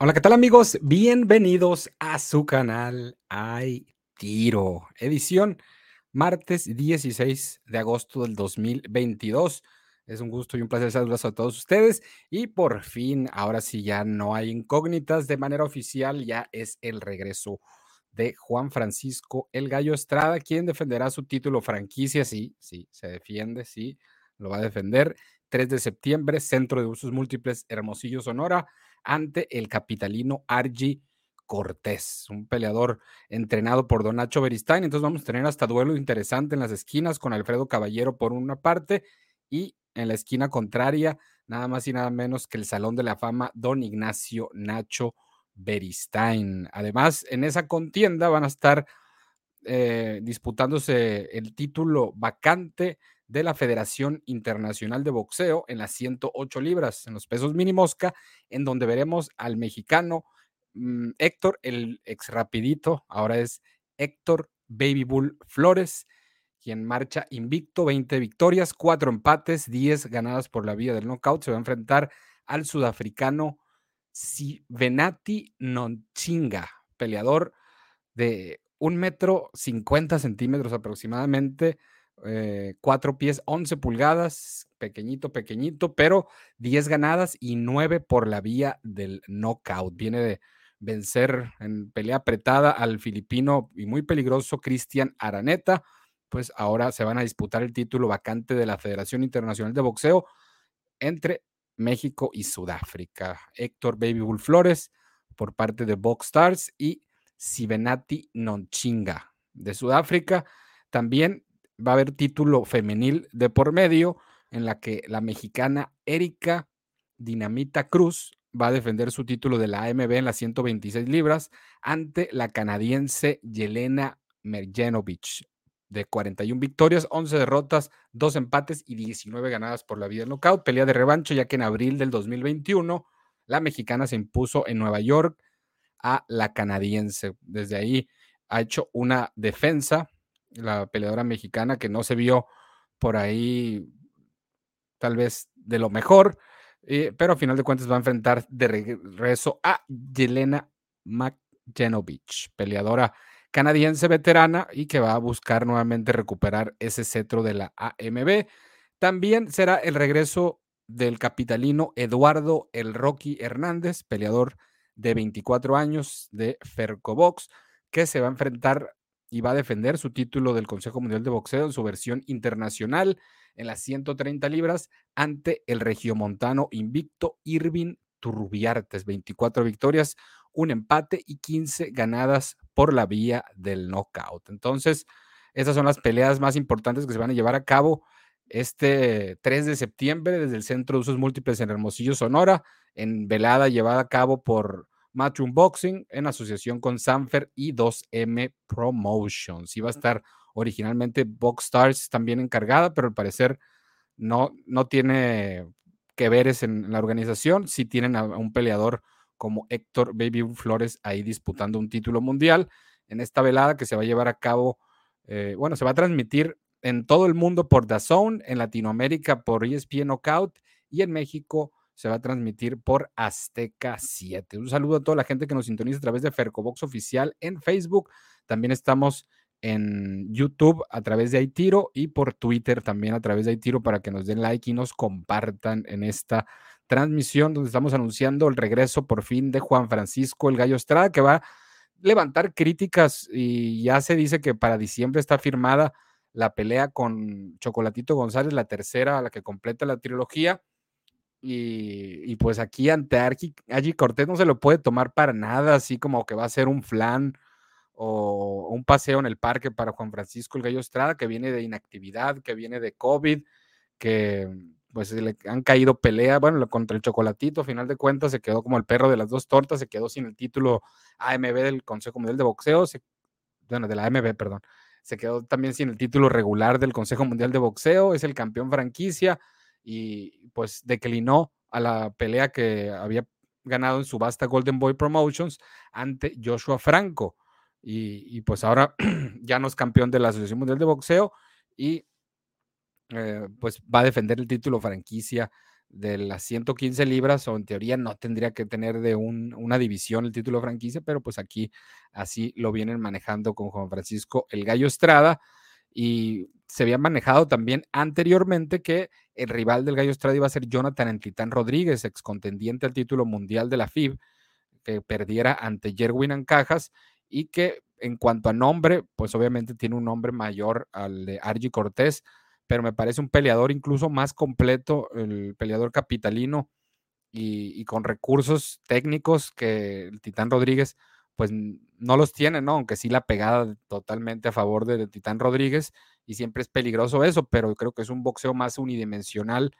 Hola, ¿qué tal amigos? Bienvenidos a su canal Hay Tiro, edición martes 16 de agosto del 2022. Es un gusto y un placer saludarlos a todos ustedes y por fin, ahora sí ya no hay incógnitas de manera oficial, ya es el regreso de Juan Francisco El Gallo Estrada, quien defenderá su título franquicia, sí, sí, se defiende, sí, lo va a defender. 3 de septiembre, Centro de Usos Múltiples, Hermosillo, Sonora ante el capitalino Argy Cortés, un peleador entrenado por Don Nacho Beristain. Entonces vamos a tener hasta duelo interesante en las esquinas con Alfredo Caballero por una parte y en la esquina contraria, nada más y nada menos que el Salón de la Fama Don Ignacio Nacho Beristain. Además, en esa contienda van a estar eh, disputándose el título vacante de la Federación Internacional de Boxeo en las 108 libras, en los pesos mini mosca, en donde veremos al mexicano mm, Héctor, el ex rapidito, ahora es Héctor Baby Bull Flores, quien marcha invicto, 20 victorias, 4 empates, 10 ganadas por la vía del knockout. Se va a enfrentar al sudafricano Sivenati Nonchinga, peleador de un metro 50 centímetros aproximadamente, eh, cuatro pies, 11 pulgadas, pequeñito, pequeñito, pero 10 ganadas y 9 por la vía del knockout. Viene de vencer en pelea apretada al filipino y muy peligroso Cristian Araneta. Pues ahora se van a disputar el título vacante de la Federación Internacional de Boxeo entre México y Sudáfrica. Héctor Baby Bull Flores por parte de Box Stars y Sivenati Nonchinga de Sudáfrica. También va a haber título femenil de por medio en la que la mexicana Erika Dinamita Cruz va a defender su título de la AMB en las 126 libras ante la canadiense Yelena Merjenovic de 41 victorias, 11 derrotas, 2 empates y 19 ganadas por la del knockout. Pelea de revancho ya que en abril del 2021 la mexicana se impuso en Nueva York a la canadiense. Desde ahí ha hecho una defensa la peleadora mexicana que no se vio por ahí tal vez de lo mejor, eh, pero a final de cuentas va a enfrentar de regreso a Yelena McGenovich, peleadora canadiense veterana y que va a buscar nuevamente recuperar ese cetro de la AMB. También será el regreso del capitalino Eduardo El Rocky Hernández, peleador de 24 años de Fercobox, que se va a enfrentar y va a defender su título del Consejo Mundial de Boxeo en su versión internacional en las 130 libras ante el regiomontano invicto Irving Turrubiartes. 24 victorias, un empate y 15 ganadas por la vía del knockout. Entonces, esas son las peleas más importantes que se van a llevar a cabo este 3 de septiembre desde el Centro de Usos Múltiples en Hermosillo, Sonora, en velada llevada a cabo por Matchroom Boxing en asociación con Sanfer y 2M Promotions. Iba a estar originalmente Box Stars también encargada, pero al parecer no, no tiene que ver en la organización. Sí tienen a, un peleador como Héctor Baby Flores ahí disputando un título mundial en esta velada que se va a llevar a cabo, eh, bueno, se va a transmitir en todo el mundo por DAZN, en Latinoamérica por ESPN Knockout y en México se va a transmitir por Azteca 7. Un saludo a toda la gente que nos sintoniza a través de Fercobox Oficial en Facebook. También estamos en YouTube a través de Aitiro y por Twitter también a través de Aitiro para que nos den like y nos compartan en esta transmisión donde estamos anunciando el regreso por fin de Juan Francisco el Gallo Estrada que va a levantar críticas y ya se dice que para diciembre está firmada la pelea con Chocolatito González, la tercera, la que completa la trilogía y, pues aquí ante allí Cortés no se lo puede tomar para nada, así como que va a ser un flan o un paseo en el parque para Juan Francisco el Gallo Estrada, que viene de inactividad, que viene de COVID, que pues le han caído pelea, bueno, contra el Chocolatito, a final de cuentas se quedó como el perro de las dos tortas, se quedó sin el título AMB del Consejo Mundial de Boxeo, bueno, de la AMB, perdón, se quedó también sin el título regular del Consejo Mundial de Boxeo, es el campeón franquicia, y pues declinó a la pelea que había ganado en subasta Golden Boy Promotions ante Joshua Franco. Y, pues ahora ya no es campeón de la Asociación Mundial de Boxeo y eh, pues va a defender el título franquicia de las 115 libras, o en teoría no tendría que tener de una división el título franquicia, pero pues aquí así lo vienen manejando con Juan Francisco El Gallo Estrada. Y se había manejado también anteriormente que el rival del Gallo Estrada iba a ser Jonathan Entitán Rodríguez, ex contendiente al título mundial de la FIB, que perdiera ante Jerwin Ancajas y que en cuanto a nombre, pues obviamente tiene un nombre mayor al de Argy Cortés, pero me parece un peleador incluso más completo, el peleador capitalino y, con recursos técnicos que el Titán Rodríguez, pues no los tiene, ¿no? Aunque sí la pegada totalmente a favor del Titán Rodríguez y siempre es peligroso eso, pero creo que es un boxeo más unidimensional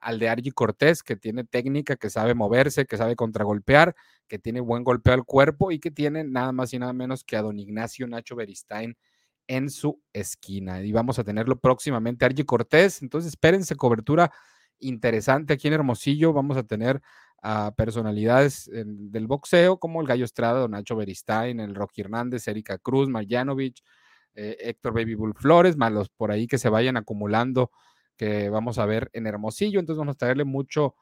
al de Argy Cortés, que tiene técnica, que sabe moverse, que sabe contragolpear, que tiene buen golpeo al cuerpo y que tiene nada más y nada menos que a don Ignacio Nacho Beristain en su esquina. Y vamos a tenerlo próximamente. Argy Cortés, entonces espérense cobertura interesante aquí en Hermosillo. Vamos a tener a personalidades del boxeo como el Gallo Estrada, Don Nacho Beristain, el Rocky Hernández, Erika Cruz, Marjanovic, eh, Héctor Baby Bull Flores, más los por ahí que se vayan acumulando que vamos a ver en Hermosillo. Entonces vamos a traerle mucho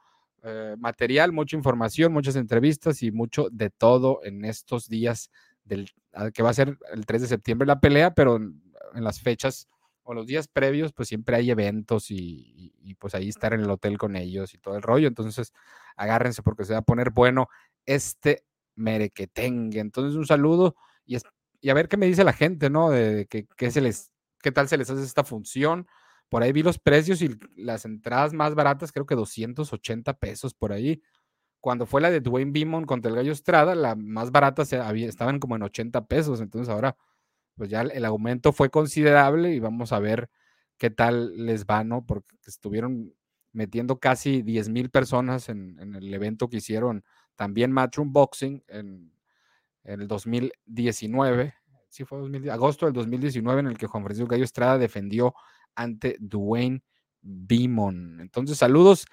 eh, material, mucha información, muchas entrevistas y mucho de todo en estos días del, ah, que va a ser el 3 de septiembre la pelea, pero en, las fechas o los días previos, pues siempre hay eventos y, pues ahí estar en el hotel con ellos y todo el rollo. Entonces, agárrense porque se va a poner bueno este merequetengue. Entonces, un saludo y, y a ver qué me dice la gente, ¿no? De, qué se les, qué tal se les hace esta función. Por ahí vi los precios y las entradas más baratas, creo que 280 pesos por ahí cuando fue la de Dwayne Beamon contra el Gallo Estrada, la más barata se había, estaban como en 80 pesos. Entonces ahora, pues ya el, aumento fue considerable y vamos a ver qué tal les va, ¿no? Porque estuvieron metiendo casi 10 mil personas en, el evento que hicieron también Matchroom Boxing en, el 2019. Sí, fue agosto del 2019 en el que Juan Francisco Gallo Estrada defendió ante Dwayne Beamon. Entonces, saludos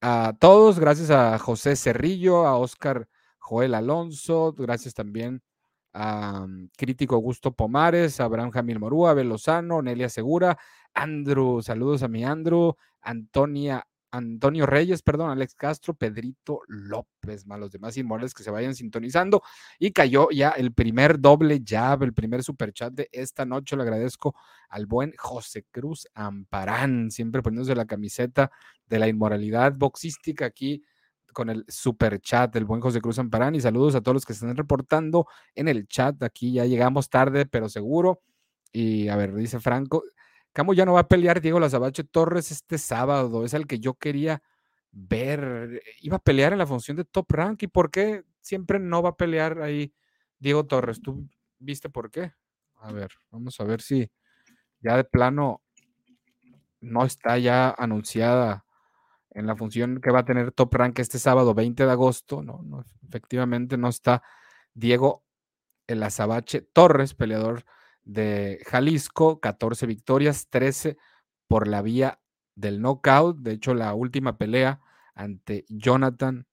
a todos, gracias a José Cerrillo, a Oscar Joel Alonso, gracias también a mm, Crítico Augusto Pomares, Abraham Jamil Morúa, Belozano, Nelia Segura, Andrew, saludos a mi Andrew, Antonia Antonio Reyes, perdón, Alex Castro, Pedrito López, más los demás inmortales que se vayan sintonizando. Y cayó ya el primer doble jab, el primer superchat de esta noche. Le agradezco al buen José Cruz Amparán, siempre poniéndose la camiseta de la inmoralidad boxística aquí con el superchat del buen José Cruz Amparán. Y saludos a todos los que están reportando en el chat. Aquí ya llegamos tarde, pero seguro. Y a ver, dice Franco, Camo ya no va a pelear Diego Lazabache Torres este sábado, es el que yo quería ver. Iba a pelear en la función de Top Rank. ¿Y por qué siempre no va a pelear ahí Diego Torres? ¿Tú viste por qué? A ver, vamos a ver si ya de plano no está ya anunciada en la función que va a tener Top Rank este sábado 20 de agosto. No, no efectivamente no está Diego El Azabache Torres, peleador de Jalisco, 14 victorias, 13 por la vía del knockout. De hecho, la última pelea ante Jonathan,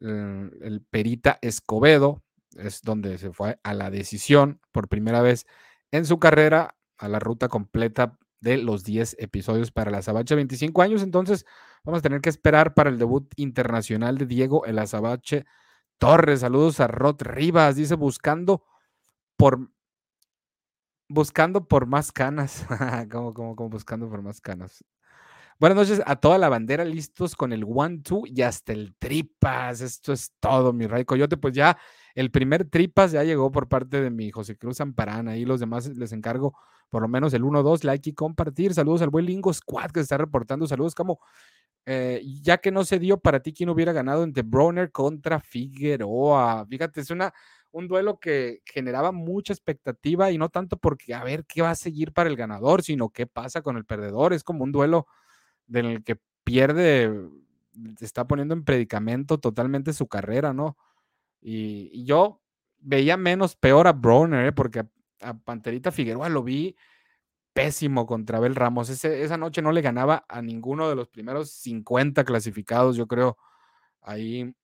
eh, el Perita Escobedo, es donde se fue a la decisión por primera vez en su carrera, a la ruta completa de los 10 episodios para la Azabache, 25 años. Entonces, vamos a tener que esperar para el debut internacional de Diego El Azabache Torres. Saludos a Rod Rivas, dice buscando por buscando por más canas. como, como, como buscando por más canas. Buenas noches a toda la bandera, listos con el one, two y hasta el tripas. Esto es todo, mi Ray Coyote. Pues ya el primer tripas ya llegó por parte de mi José Cruz Amparán. Ahí los demás les encargo por lo menos el 1-2, like y compartir. Saludos al buen Lingo Squad que se está reportando. Saludos, como eh, ya que no se dio para ti, ¿quién hubiera ganado entre Browner contra Figueroa? Fíjate, es una un duelo que generaba mucha expectativa y no tanto porque a ver qué va a seguir para el ganador, sino qué pasa con el perdedor. Es como un duelo en el que pierde, está poniendo en predicamento totalmente su carrera, ¿no? Y, yo veía menos peor a Browner, ¿eh? porque a, Panterita Figueroa lo vi pésimo contra Abel Ramos. esa noche no le ganaba a ninguno de los primeros 50 clasificados, yo creo. Ahí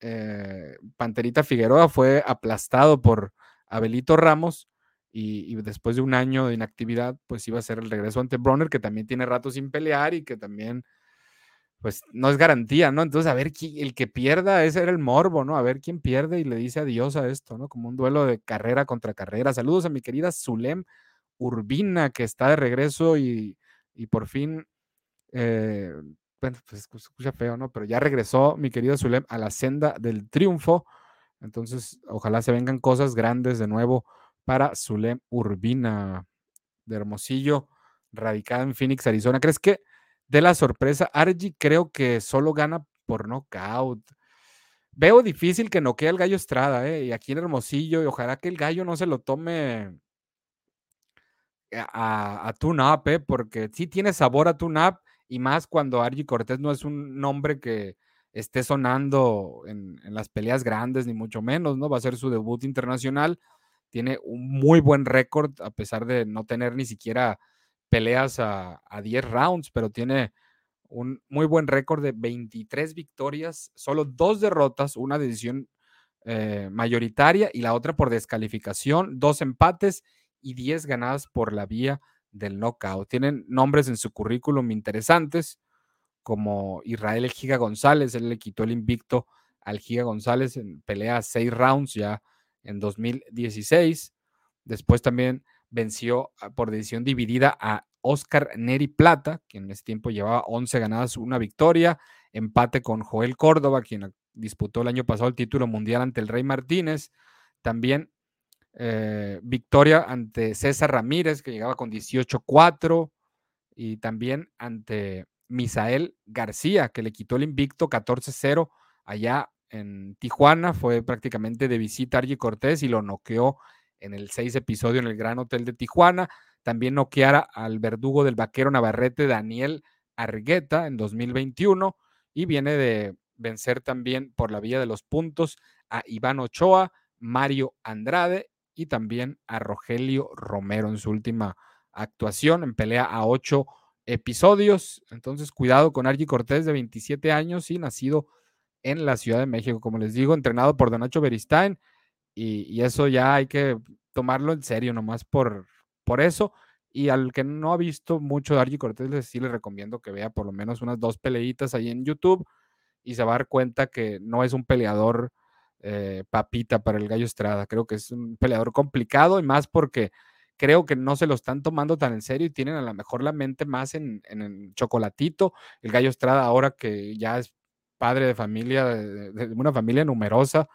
eh, Panterita Figueroa fue aplastado por Abelito Ramos y, después de un año de inactividad, pues iba a ser el regreso ante Bronner, que también tiene rato sin pelear y que también, pues no es garantía, ¿no? Entonces, a ver, el que pierda, ese era el morbo, ¿no? A ver quién pierde y le dice adiós a esto, ¿no? Como un duelo de carrera contra carrera. Saludos a mi querida Zulem Urbina, que está de regreso y, por fin, eh, bueno, pues escucha feo, ¿no? Pero ya regresó mi querida Zulem a la senda del triunfo. Entonces, ojalá se vengan cosas grandes de nuevo para Zulem Urbina de Hermosillo, radicada en Phoenix, Arizona. ¿Crees que de la sorpresa. Argy creo que solo gana por knockout. Veo difícil que noquee al gallo Estrada, ¿eh? Y aquí en Hermosillo, y ojalá que el gallo no se lo tome a, a tune-up, ¿eh? Porque sí tiene sabor a tune-up, y más cuando Argy Cortés no es un nombre que esté sonando en, las peleas grandes, ni mucho menos, ¿no? Va a ser su debut internacional. Tiene un muy buen récord, a pesar de no tener ni siquiera peleas a, 10 rounds, pero tiene un muy buen récord de 23 victorias, solo dos derrotas, una decisión eh, mayoritaria y la otra por descalificación, dos empates y 10 ganadas por la vía del knockout. Tienen nombres en su currículum interesantes, como Israel el Giga González, él le quitó el invicto al Giga González en pelea 6 rounds ya en 2016. Después también venció ah, por decisión dividida a Oscar Neri Plata, quien en ese tiempo llevaba 11 ganadas, una victoria, empate con Joel Córdoba, quien disputó el año pasado el título mundial ante el Rey Martínez, también eh, victoria ante César Ramírez, que llegaba con 18-4, y también ante Misael García, que le quitó el invicto 14-0 allá en Tijuana, fue prácticamente de visita a Argy Cortés y lo noqueó en el seis episodio en el Gran Hotel de Tijuana. También noqueara al verdugo del vaquero Navarrete, Daniel Argueta, en 2021. Y viene de vencer también por la vía de los puntos a Iván Ochoa, Mario Andrade y también a Rogelio Romero en su última actuación en pelea a ocho episodios. Entonces, cuidado con Argy Cortés, de 27 años y nacido en la Ciudad de México, como les digo, entrenado por Donacho Beristain y, eso ya hay que tomarlo en serio, nomás por, por eso. Y al que no ha visto mucho de Argy Cortés, sí le recomiendo que vea por lo menos unas dos peleitas ahí en YouTube y se va a dar cuenta que no es un peleador eh, papita para el Gallo Estrada. Creo que es un peleador complicado y más porque creo que no se lo están tomando tan en serio y tienen a lo mejor la mente más en, en el chocolatito. El Gallo Estrada ahora que ya es padre de familia, de una familia numerosa,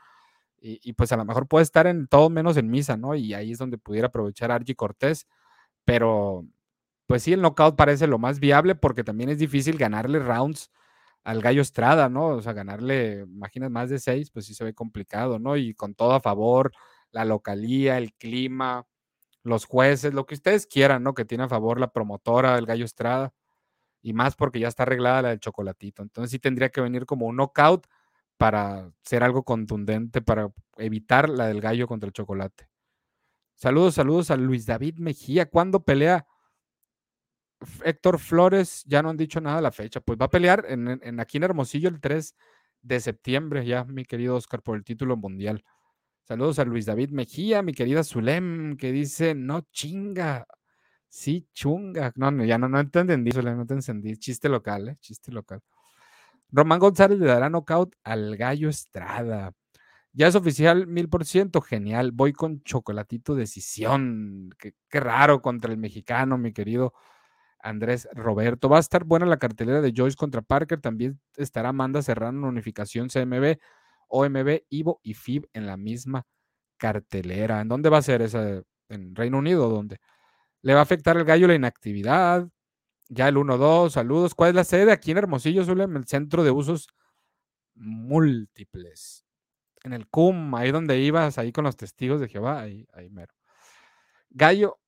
y, pues a lo mejor puede estar en todo menos en misa, ¿no? Y ahí es donde pudiera aprovechar Argy Cortés, pero pues sí, el knockout parece lo más viable porque también es difícil ganarle rounds al Gallo Estrada, ¿no? O sea, ganarle, imaginas, más de seis, pues sí se ve complicado, ¿no? Y con todo a favor, la localía, el clima, los jueces, lo que ustedes quieran, ¿no? Que tiene a favor la promotora del Gallo Estrada, y más porque ya está arreglada la del chocolatito. Entonces sí tendría que venir como un knockout para ser algo contundente, para evitar la del gallo contra el chocolate. Saludos, saludos a Luis David Mejía. ¿Cuándo pelea Héctor Flores? Ya no han dicho nada de la fecha. Pues va a pelear en, aquí en Hermosillo el 3 de septiembre, ya, mi querido Oscar, por el título mundial. Saludos a Luis David Mejía, mi querida Zulem, que dice, no chinga, sí chunga. No, no ya no, no te entendí, Zulem, no te entendí. Chiste local, ¿eh? Chiste local. Román González le dará knockout al Gallo Estrada. Ya es oficial, mil por ciento, genial. Voy con chocolatito decisión. Qué, raro contra el mexicano, mi querido Andrés Roberto. Va a estar buena la cartelera de Joyce contra Parker. También estará Amanda Serrano unificación CMB, OMB, Ivo y FIB en la misma cartelera. ¿En dónde va a ser esa? ¿En Reino Unido? ¿Dónde? ¿Le va a afectar al gallo la inactividad? Ya el 1-2, saludos. ¿Cuál es la sede? Aquí en Hermosillo, en el centro de usos múltiples. En el CUM, ahí donde ibas, ahí con los testigos de Jehová, ahí, ahí mero. Gallo,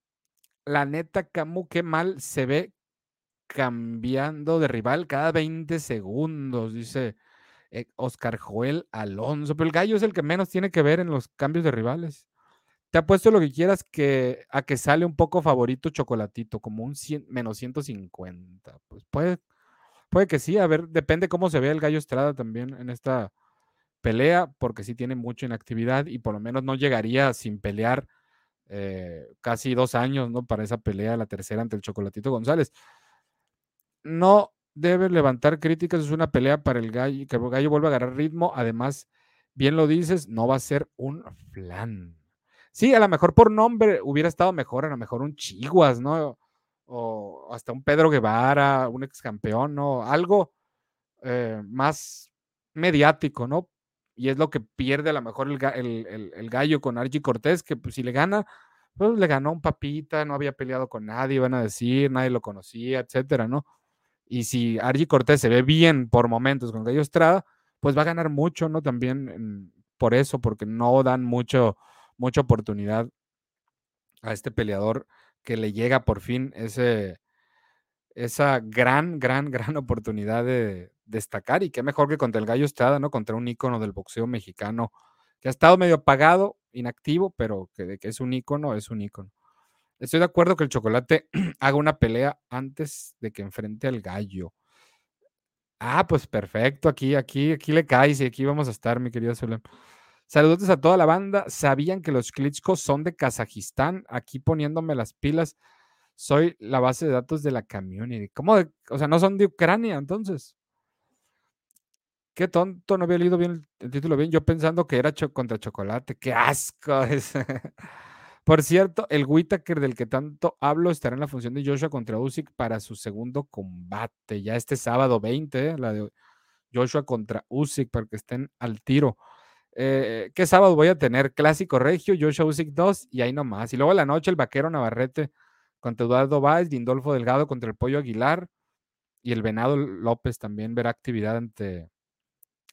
la neta, Camu, qué mal se ve cambiando de rival cada 20 segundos, dice eh, Oscar Joel Alonso. Pero el gallo es el que menos tiene que ver en los cambios de rivales. Te apuesto lo que quieras que a que sale un poco favorito chocolatito, como un menos 150. Pues puede, puede que sí, a ver, depende cómo se vea el gallo Estrada también en esta pelea, porque sí tiene mucha inactividad y por lo menos no llegaría sin pelear eh, casi dos años, ¿no? Para esa pelea, la tercera ante el Chocolatito González. No debe levantar críticas, es una pelea para el gallo, que el gallo vuelva a agarrar ritmo. Además, bien lo dices, no va a ser un flan. Sí, a lo mejor por nombre hubiera estado mejor, a lo mejor un Chiguas, ¿no? O hasta un Pedro Guevara, un ex campeón, ¿no? Algo eh, más mediático, ¿no? Y es lo que pierde a lo mejor el, gallo con Archie Cortés, que pues, si le gana, pues le ganó un papita, no había peleado con nadie, iban a decir, nadie lo conocía, etcétera, ¿no? Y si Archie Cortés se ve bien por momentos con Gallo Estrada, pues va a ganar mucho, ¿no? También por eso, porque no dan mucho, mucha oportunidad a este peleador que le llega por fin ese, esa gran, gran, gran oportunidad de destacar. Y qué mejor que contra el Gallo Estrada, ¿no? Contra un ícono del boxeo mexicano que ha estado medio apagado, inactivo, pero que es un ícono, es un ícono. Estoy de acuerdo que el chocolate haga una pelea antes de que enfrente al gallo. Ah, pues perfecto. Aquí, aquí, aquí le caes y aquí vamos a estar, mi querido Zulem. Saludos a toda la banda. ¿Sabían que los Klitschko son de Kazajistán? Aquí poniéndome las pilas. Soy la base de datos de la community. ¿Cómo? o sea, no son de Ucrania, entonces. Qué tonto, no había leído bien el, título bien. Yo pensando que era contra chocolate. Qué asco. Por cierto, el Whitaker del que tanto hablo estará en la función de Joshua contra Usyk para su segundo combate. Ya este sábado 20, ¿eh? la de Joshua contra Usyk, para que estén al tiro. Eh, ¿Qué sábado voy a tener? Clásico Regio, Joshua Usyk 2 y ahí nomás. Y luego la noche el Vaquero Navarrete contra Eduardo Báez, Lindolfo Delgado contra el Pollo Aguilar y el Venado López también verá actividad ante...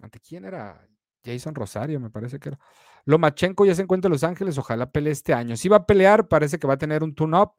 ¿Ante quién era? Jason Rosario, me parece que era. Lomachenko ya se encuentra en Los Ángeles, ojalá pelee este año. Si va a pelear, parece que va a tener un tune-up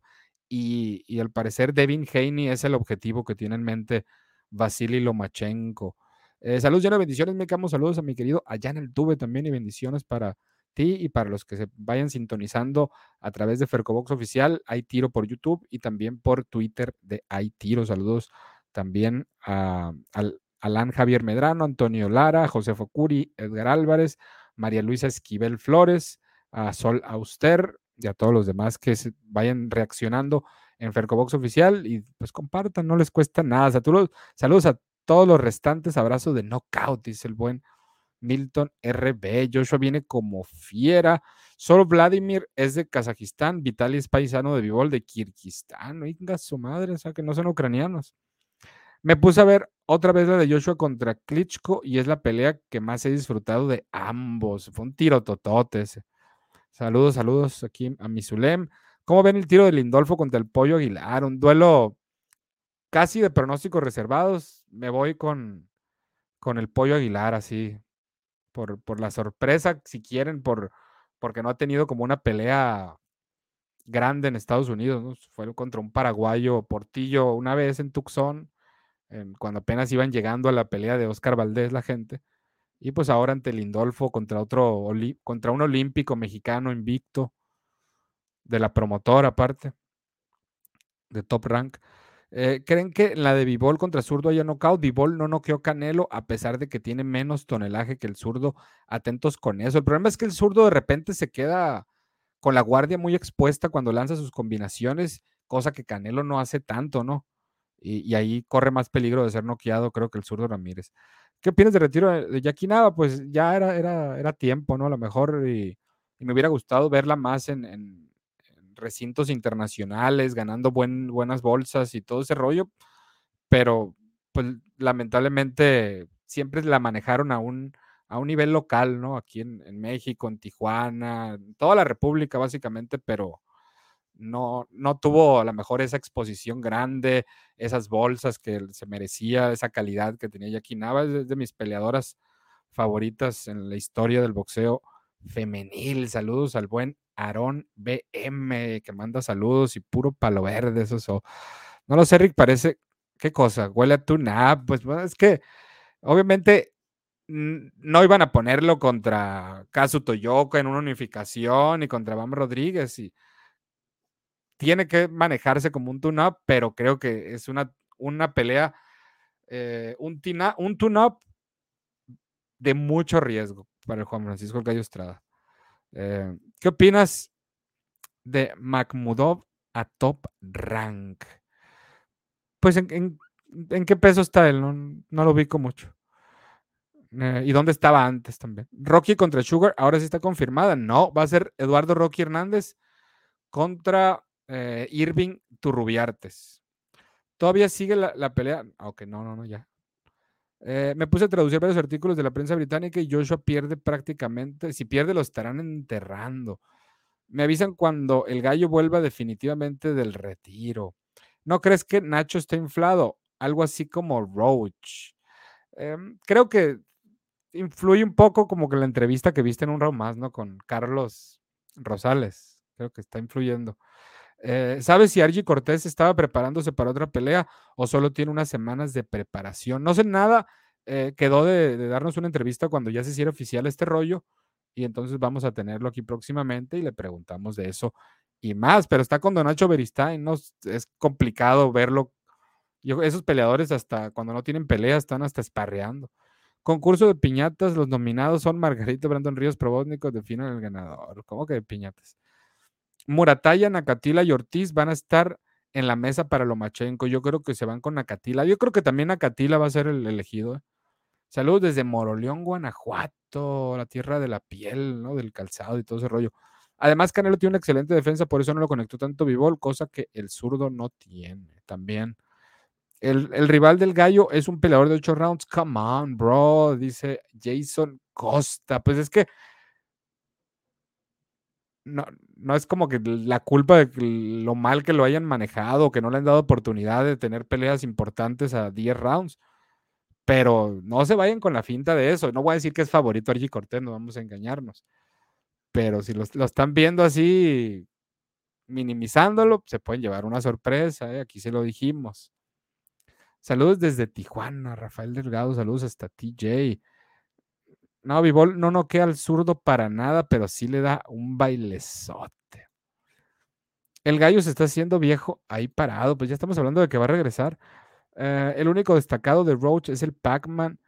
y, al parecer Devin Haney es el objetivo que tiene en mente Vasily Lomachenko. Eh, saludos, llenas bendiciones, me camo saludos a mi querido el Tube también y bendiciones para ti y para los que se vayan sintonizando a través de Fercobox Oficial. Hay tiro por YouTube y también por Twitter de Hay tiro. Saludos también a, al Alan Javier Medrano, Antonio Lara, José Focuri, Edgar Álvarez, María Luisa Esquivel Flores, a Sol Auster y a todos los demás que se vayan reaccionando en Fercobox Oficial y pues compartan, no les cuesta nada. Saludos, saludos a todos los restantes, abrazo de knockout, dice el buen Milton RB. Joshua viene como fiera. Solo Vladimir es de Kazajistán, Vitaly es paisano de Vivol de Kirguistán. Venga su madre, o sea que no son ucranianos. Me puse a ver otra vez la de Joshua contra Klitschko y es la pelea que más he disfrutado de ambos. Fue un tiro totote Saludos, saludos aquí a Misulem. ¿Cómo ven el tiro de Lindolfo contra el Pollo Aguilar? Un duelo casi de pronósticos reservados. Me voy con, con el Pollo Aguilar, así, por, por la sorpresa, si quieren, por, porque no ha tenido como una pelea grande en Estados Unidos. Fue contra un paraguayo Portillo una vez en Tucson cuando apenas iban llegando a la pelea de Oscar Valdés la gente. Y pues ahora ante Lindolfo contra otro, contra un olímpico mexicano invicto de la promotora aparte, de Top Rank. Eh, ¿Creen que la de Vivol contra zurdo haya knockout? Vivol no noqueó Canelo a pesar de que tiene menos tonelaje que el zurdo. Atentos con eso. El problema es que el zurdo de repente se queda con la guardia muy expuesta cuando lanza sus combinaciones, cosa que Canelo no hace tanto, ¿no? y, ahí corre más peligro de ser noqueado, creo que el zurdo Ramírez. ¿Qué opinas de retiro de, Jackie? Pues ya era, era, era tiempo, ¿no? A lo mejor y, me hubiera gustado verla más en, recintos internacionales, ganando buen, buenas bolsas y todo ese rollo, pero pues lamentablemente siempre la manejaron a un, a un nivel local, ¿no? Aquí en, México, en Tijuana, en toda la República básicamente, pero no, no tuvo a lo mejor esa exposición grande, esas bolsas que se merecía, esa calidad que tenía Jackie Nava, es de mis peleadoras favoritas en la historia del boxeo femenil. Saludos al buen Aarón BM, que manda saludos y puro palo verde, eso. No lo sé, Rick, parece, ¿qué cosa? Huele a tu nap, pues es que obviamente no iban a ponerlo contra Kazu Toyoko en una unificación y contra Bam Rodríguez y tiene que manejarse como un tune-up, pero creo que es una, una pelea, eh, un, un tune-up de mucho riesgo para el Juan Francisco Gallo Estrada. Eh, ¿Qué opinas de Makhmudov a top rank? Pues en, ¿En qué peso está él? No, lo ubico mucho. Eh, ¿Y dónde estaba antes también? Rocky contra Sugar, ahora sí está confirmada. No, va a ser Eduardo Rocky Hernández contra eh, Irving Turrubiartes. Todavía sigue la, pelea. Ok, no, no, no, ya. Eh, me puse a traducir varios artículos de la prensa británica y Joshua pierde prácticamente. Si pierde, lo estarán enterrando. Me avisan cuando el gallo vuelva definitivamente del retiro. ¿No crees que Nacho está inflado? Algo así como Roach. Em, creo que influye un poco como que la entrevista que viste en un round más, ¿no? Con Carlos Rosales. Creo que está influyendo. Eh, ¿Sabes si Argy Cortés estaba preparándose para otra pelea o solo tiene unas semanas de preparación? No sé nada. Eh, quedó de, darnos una entrevista cuando ya se hiciera oficial este rollo y entonces vamos a tenerlo aquí próximamente y le preguntamos de eso y más. Pero está con Don Nacho Beristain, ¿no? Es complicado verlo. esos peleadores hasta cuando no tienen pelea están hasta esparreando. Concurso de piñatas, los nominados son Margarito, Brandon Ríos, Probótnico, definen el ganador. ¿Cómo que de piñatas? Murataya, Nakatila y Ortiz van a estar en la mesa para Lomachenko. Yo creo que se van con Nakatila. Yo creo que también Nakatila va a ser el elegido. ¿eh? Saludos desde Moroleón, Guanajuato, la tierra de la piel, ¿no? Del calzado y todo ese rollo. Además, Canelo tiene una excelente defensa, por eso no lo conectó tanto Vivol, cosa que el zurdo no tiene también. El, rival del gallo es un peleador de ocho rounds. Come on, bro, dice Jason Costa. Pues es que no, no es como que la culpa de lo mal que lo hayan manejado, que no le han dado oportunidad de tener peleas importantes a 10 rounds. Pero no se vayan con la finta de eso. No voy a decir que es favorito Archie Cortés, no vamos a engañarnos. Pero si lo, están viendo así, minimizándolo, se pueden llevar una sorpresa. ¿eh? Aquí se lo dijimos. Saludos desde Tijuana, Rafael Delgado, saludos hasta TJ. No, Vivol no noquea al zurdo para nada, pero sí le da un bailezote. El gallo se está haciendo viejo ahí parado, pues ya estamos hablando de que va a regresar. Eh, el único destacado de Roach es el Pac-Man.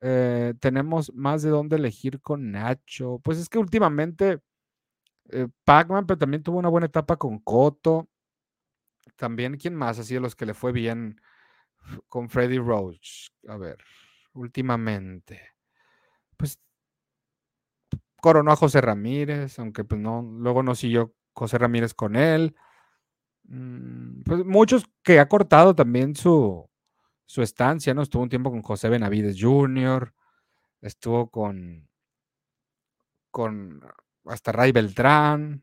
Eh, tenemos más de dónde elegir con Nacho. Pues es que últimamente eh, Pac-Man, pero también tuvo una buena etapa con Coto. También, ¿quién más? Así de los que le fue bien con Freddy Roach. A ver, últimamente. Pues coronó a José Ramírez, aunque pues no, luego no siguió José Ramírez con él. Mm, pues muchos que ha cortado también su, su estancia, ¿no? Estuvo un tiempo con José Benavides Jr., estuvo con, con hasta Ray Beltrán,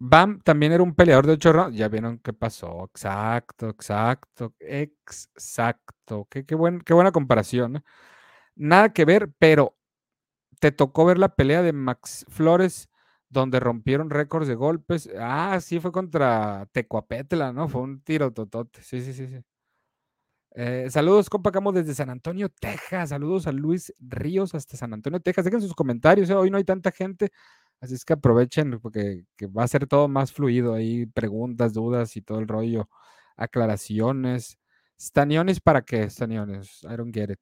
Bam también era un peleador de ocho rounds. Ya vieron qué pasó. Exacto, exacto, exacto. Qué, qué, qué buena comparación. Nada que ver, pero te tocó ver la pelea de Max Flores donde rompieron récords de golpes. Ah, sí, fue contra Tecuapetla, ¿no? Fue un tiro totote. Sí, sí, sí, sí. Eh, saludos, compa Camo, desde San Antonio, Texas. Saludos a Luis Ríos hasta San Antonio, Texas. Dejen sus comentarios. ¿eh? Hoy no hay tanta gente. Así es que aprovechen porque va a ser todo más fluido ahí, preguntas, dudas y todo el rollo, aclaraciones. Staniones para qué, Staniones, I don't get it.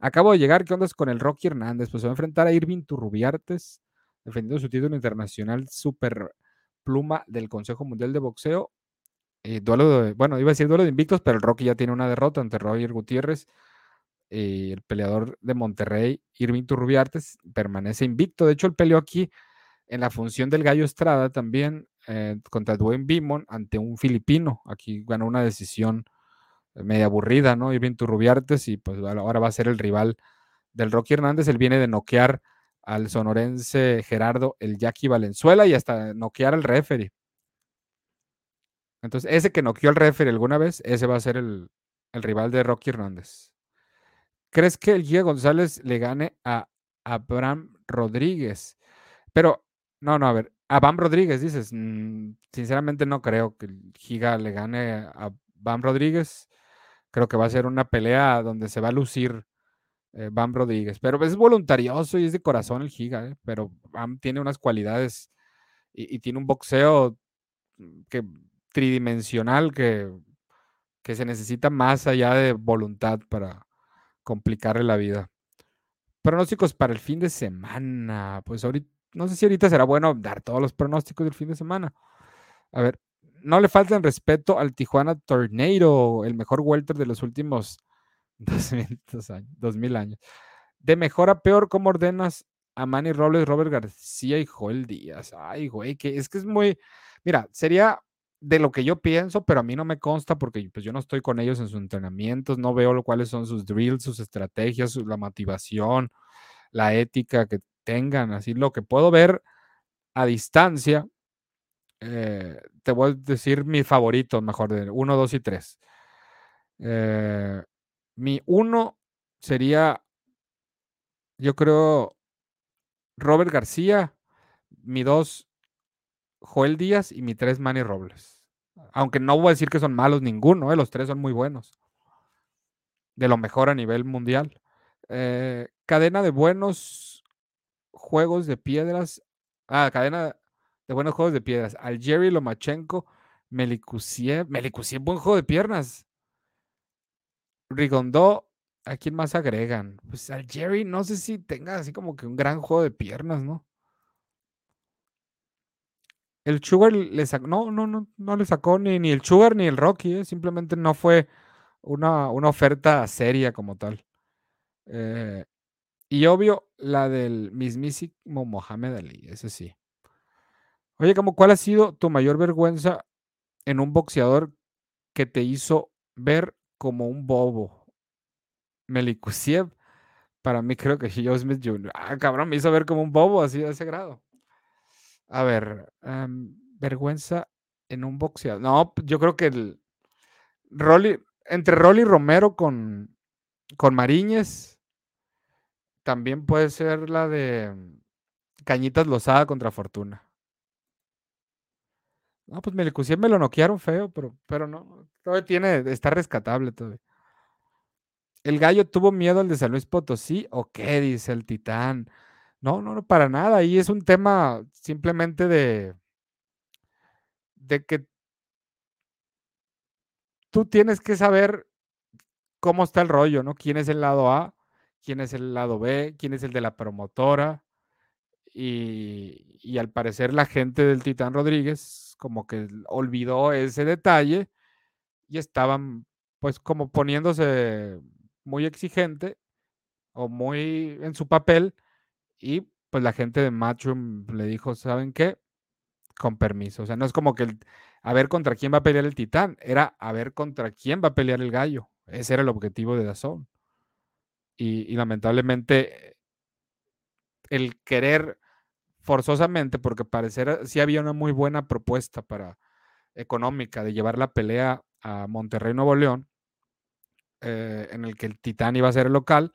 Acabo de llegar, ¿qué onda con el Rocky Hernández? Pues se va a enfrentar a Irving Turrubiartes, defendiendo su título internacional super pluma del Consejo Mundial de Boxeo. Eh, duelo bueno, iba a decir duelo de invictos, pero el Rocky ya tiene una derrota ante Roger Gutiérrez. Eh, el peleador de Monterrey, Irving Turrubiartes, permanece invicto. De hecho, él peleó aquí en la función del Gallo Estrada también eh, contra Dwayne Bimon ante un filipino. Aquí ganó una decisión eh, media aburrida, ¿no? Irving Turrubiartes y pues ahora va a ser el rival del Rocky Hernández. Él viene de noquear al sonorense Gerardo el Jackie Valenzuela y hasta noquear al referee. Entonces, ese que noqueó al referee alguna vez, ese va a ser el, el rival de Rocky Hernández. ¿Crees que el Guía González le gane a Abraham Rodríguez? Pero no, no, a ver, a Bam Rodríguez dices, mm, sinceramente no creo que el Giga le gane a Bam Rodríguez. Creo que va a ser una pelea donde se va a lucir eh, Bam Rodríguez. Pero es voluntarioso y es de corazón el Giga, eh, pero Bam tiene unas cualidades y, tiene un boxeo mm, que, tridimensional que, que se necesita más allá de voluntad para complicarle la vida. Pronósticos para el fin de semana. Pues ahorita no sé si ahorita será bueno dar todos los pronósticos del fin de semana. A ver, no le faltan respeto al Tijuana Tornado, el mejor welter de los últimos 200 años, 2000 años. De mejor a peor, ¿cómo ordenas a Manny Robles, Robert García y Joel Díaz? Ay, güey, que es que es muy. Mira, sería de lo que yo pienso, pero a mí no me consta porque pues, yo no estoy con ellos en sus entrenamientos, no veo cuáles son sus drills, sus estrategias, la motivación, la ética que tengan. Así lo que puedo ver a distancia, eh, te voy a decir mis favoritos, mejor de 1, 2 y 3. Eh, mi 1 sería, yo creo, Robert García. Mi 2, Joel Díaz. Y mi 3, Manny Robles. Aunque no voy a decir que son malos ninguno, eh, los tres son muy buenos. De lo mejor a nivel mundial. cadena de buenos juegos de piedras. Ah, cadena de buenos juegos de piedras. Al Jerry Lomachenko, Melikusiev. Melikusiev, buen juego de piernas. Rigondó, ¿a quién más agregan? Pues al Jerry, no sé si tenga así como que un gran juego de piernas, ¿no? El Sugar le sacó, no, no, no, no le sacó ni, ni el Sugar ni el Rocky, ¿eh? simplemente no fue una, una, oferta seria como tal. Eh, y obvio, la del mismísimo Mohamed Ali, ese sí. Oye, como ¿cuál ha sido tu mayor vergüenza en un boxeador que te hizo ver como un bobo? Melikusiev, para mí creo que Joe Smith Jr. Ah, cabrón, me hizo ver como un bobo así de ese grado. A ver, em, vergüenza en un boxeador. No, yo creo que el Rolly, entre Rolly Romero con, con Mariñez, también puede ser la de Cañitas Lozada contra Fortuna. No, pues Melicusiev me lo noquearon feo, pero, pero no, todavía tiene, está rescatable todavía. ¿El gallo tuvo miedo al de San Luis Potosí o qué? Dice el titán. No, no, no, para nada. Ahí es un tema simplemente de, de que tú tienes que saber cómo está el rollo, ¿no? ¿Quién es el lado A? ¿Quién es el lado B? ¿Quién es el de la promotora? Y, y al parecer la gente del Titán Rodríguez como que olvidó ese detalle y estaban pues como poniéndose muy exigente o muy en su papel y pues la gente de Matchroom le dijo, ¿saben qué? Con permiso. O sea, no es como que a ver contra quién va a pelear el titán, era a ver contra quién va a pelear el gallo. Ese era el objetivo de Dazón. Y, lamentablemente el querer forzosamente, porque parecer sí había una muy buena propuesta para económica de llevar la pelea a Monterrey, Nuevo León, eh, en el que el Titán iba a ser el local,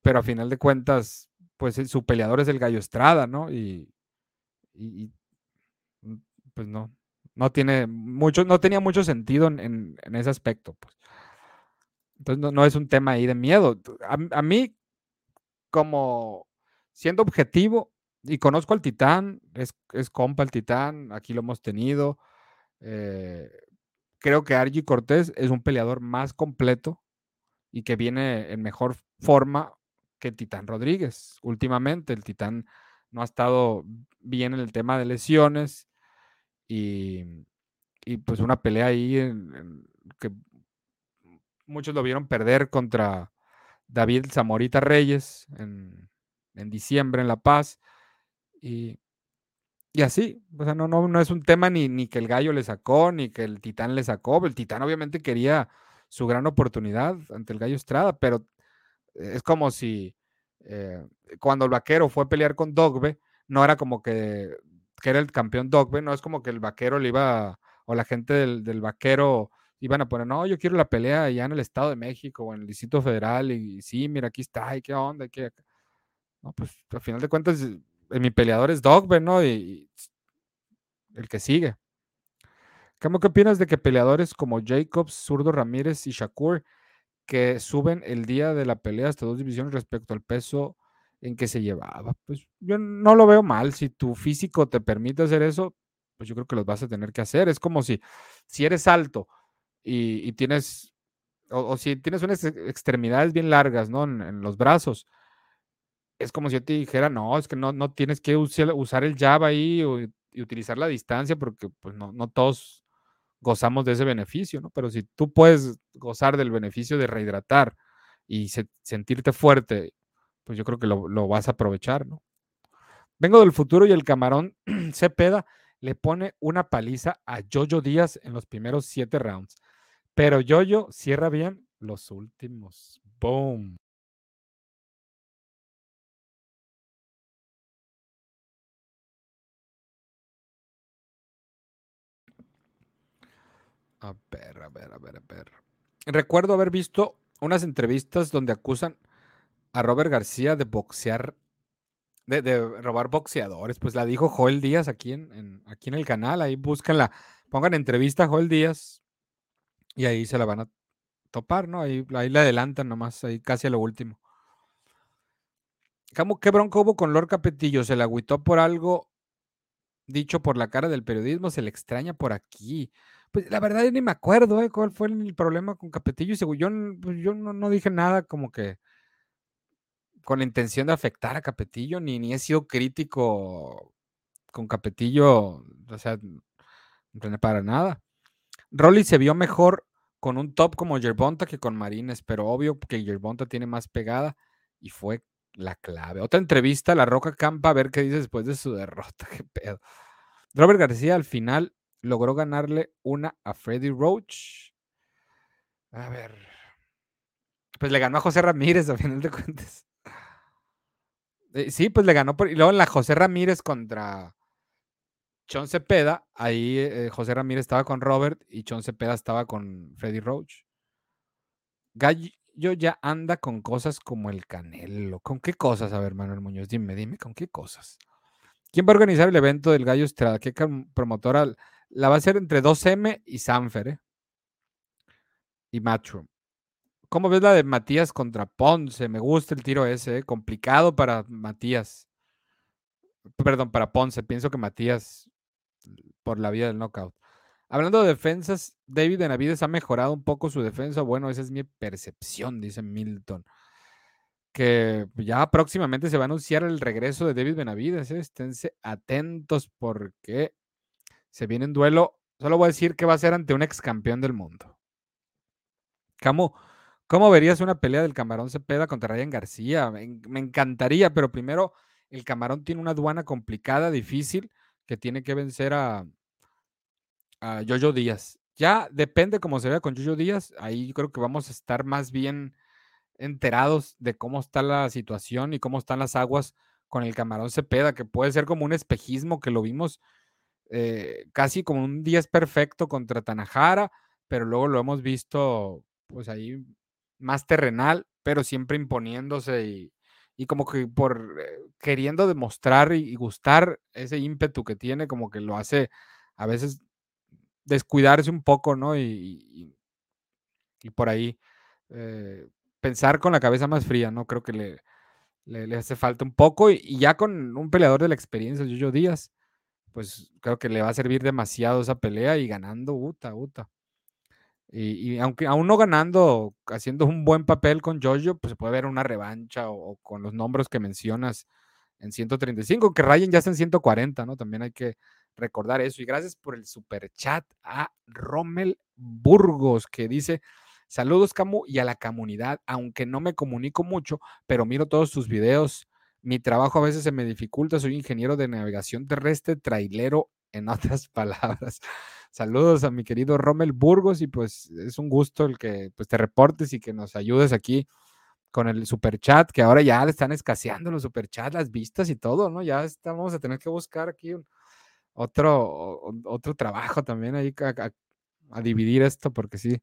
pero a final de cuentas, pues su peleador es el Gallo Estrada, ¿no? Y, mm, pues no, no tiene mucho, no tenía mucho sentido en, ese aspecto, pues. Entonces no, es un tema ahí de miedo. a mí, como siendo objetivo, y conozco al Titán, es, es, compa el Titán, aquí lo hemos tenido. Eh, creo que Argy Cortés es un peleador más completo y que viene en mejor forma que Titán Rodríguez. Últimamente el Titán no ha estado bien en el tema de lesiones y, pues una pelea ahí en, que muchos lo vieron perder contra David Zamorita Reyes en, en diciembre en La Paz y, y así, o sea, no, no, no es un tema ni, ni que el gallo le sacó, ni que el titán le sacó. El titán obviamente quería su gran oportunidad ante el gallo Estrada, pero es como si eh, cuando el vaquero fue a pelear con Dogbe, no era como que, que, era el campeón Dogbe, no es como que el vaquero le iba, o la gente del, del, vaquero iban a poner, no, yo quiero la pelea allá en el Estado de México o en el Distrito Federal, y, sí, mira, aquí está, y qué onda, qué. No, pues al final de cuentas mi peleador es Dogbe, ¿no? Y, el que sigue. ¿qué opinas de que peleadores como Jacobs, Zurdo Ramírez y Shakur, que suben el día de la pelea hasta dos divisiones respecto al peso en que se llevaba? Pues yo no lo veo mal. Si tu físico te permite hacer eso, pues yo creo que los vas a tener que hacer. Es como si, si eres alto y, tienes, o, si tienes unas extremidades bien largas, ¿no? en los brazos es como si yo te dijera, no, es que no, no tienes que usar, el jab ahí y utilizar la distancia porque pues no, no todos gozamos de ese beneficio, ¿no? Pero si tú puedes gozar del beneficio de rehidratar y se, sentirte fuerte, pues yo creo que lo, lo, vas a aprovechar, ¿no? Vengo del futuro y el camarón Cepeda le pone una paliza a Jojo Díaz en los primeros siete rounds. Pero Jojo cierra bien los últimos. Boom. A ver, a ver, a ver, a ver. Recuerdo haber visto unas entrevistas donde acusan a Robert García de boxear, de, robar boxeadores. Pues la dijo Joel Díaz aquí en, en, aquí en el canal. Ahí búscanla, pongan entrevista a Joel Díaz y ahí se la van a topar, ¿no? Ahí, ahí le adelantan nomás, ahí casi a lo último. ¿Cómo, ¿Qué bronco hubo con Lord Capetillo? ¿Se le agüitó por algo dicho por la cara del periodismo? ¿Se le extraña por aquí? Pues la verdad yo ni me acuerdo ¿eh? cuál fue el problema con Capetillo. Yo, pues, yo no, no, dije nada como que con la intención de afectar a Capetillo, ni, ni he sido crítico con Capetillo, o sea, para nada. Rolly se vio mejor con un top como Yerbonta que con Marines, pero obvio que Yerbonta tiene más pegada y fue la clave. Otra entrevista, La Roca Campa, a ver qué dice después de su derrota. Qué pedo. Robert García al final logró ganarle una a Freddy Roach. A ver. Pues le ganó a José Ramírez, a final de cuentas. Eh, sí, pues le ganó. Y luego la José Ramírez contra Chon Cepeda, ahí eh, José Ramírez estaba con Robert y Chon Cepeda estaba con Freddy Roach. Gallo ya anda con cosas como el Canelo. ¿Con qué cosas? A ver, Manuel Muñoz, dime, dime, ¿con qué cosas? ¿Quién va a organizar el evento del Gallo Estrada? ¿Qué promotora? La va a hacer entre 2M y Sanfer, ¿eh? Y Matchroom. ¿Cómo ves la de Matías contra Ponce? Me gusta el tiro ese, ¿eh? complicado para Matías. Perdón, para Ponce. Pienso que Matías, por la vía del knockout. Hablando de defensas, David Benavides ha mejorado un poco su defensa. Bueno, esa es mi percepción, dice Milton. Que ya próximamente se va a anunciar el regreso de David Benavides. ¿eh? Esténse atentos porque se viene un duelo. Solo voy a decir que va a ser ante un ex campeón del mundo. ¿Cómo, ¿Cómo verías una pelea del Camarón Cepeda contra Ryan García? Me, me encantaría, pero primero el Camarón tiene una aduana complicada, difícil, que tiene que vencer a, a Jojo Díaz. Ya depende cómo se vea con Jojo Díaz. Ahí creo que vamos a estar más bien enterados de cómo está la situación y cómo están las aguas con el Camarón Cepeda, que puede ser como un espejismo que lo vimos eh, casi como un 10 perfecto contra Tanajara, pero luego lo hemos visto pues ahí más terrenal, pero siempre imponiéndose y, y como que por eh, queriendo demostrar y, gustar ese ímpetu que tiene, como que lo hace a veces descuidarse un poco, ¿no? Y, y por ahí eh, pensar con la cabeza más fría, ¿no? Creo que le, le, hace falta un poco y, ya con un peleador de la experiencia, Yoyo Díaz, pues creo que le va a servir demasiado esa pelea y ganando, uta, uta. Y, aunque aún no ganando, haciendo un buen papel con Jojo, pues se puede ver una revancha o, con los nombres que mencionas en 135, que Ryan ya está en 140, ¿no? También hay que recordar eso. Y gracias por el super chat a Rommel Burgos, que dice: Saludos, Camu, y a la comunidad. Aunque no me comunico mucho, pero miro todos tus videos. Mi trabajo a veces se me dificulta. Soy ingeniero de navegación terrestre, trailero, en otras palabras. Saludos a mi querido Rommel Burgos y pues es un gusto el que pues, te reportes y que nos ayudes aquí con el super chat, que ahora ya le están escaseando los super chats, las vistas y todo, ¿no? Ya estamos a tener que buscar aquí otro, otro trabajo también ahí a, a, dividir esto, porque sí.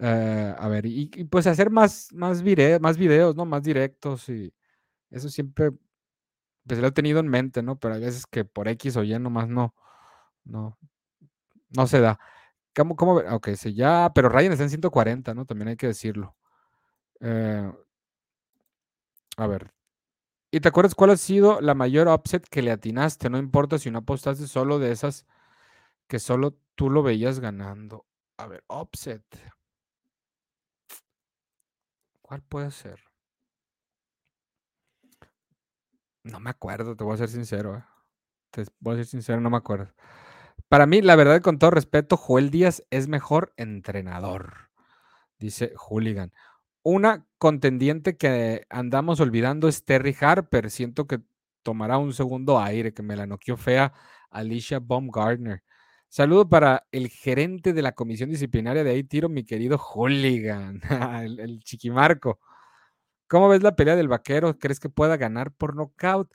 Uh, a ver, y, pues hacer más, más, más videos, ¿no? Más directos y eso siempre, pues lo he tenido en mente, ¿no? Pero hay veces que por X o Y nomás no, no, no se da. ¿Cómo, cómo? Ok, sí, ya, pero Ryan está en 140, ¿no? También hay que decirlo. Eh, a ver. ¿Y te acuerdas cuál ha sido la mayor upset que le atinaste? No importa si no apostaste solo de esas que solo tú lo veías ganando. A ver, upset. ¿Cuál puede ser? No me acuerdo, te voy a ser sincero. ¿eh? Te voy a ser sincero, no me acuerdo. Para mí, la verdad, con todo respeto, Joel Díaz es mejor entrenador, dice Hooligan. Una contendiente que andamos olvidando es Terry Harper. Siento que tomará un segundo aire, que me la noqueó fea Alicia Baumgartner. Saludo para el gerente de la comisión disciplinaria de ahí tiro, mi querido Hooligan, el, el chiquimarco. ¿Cómo ves la pelea del vaquero? ¿Crees que pueda ganar por nocaut?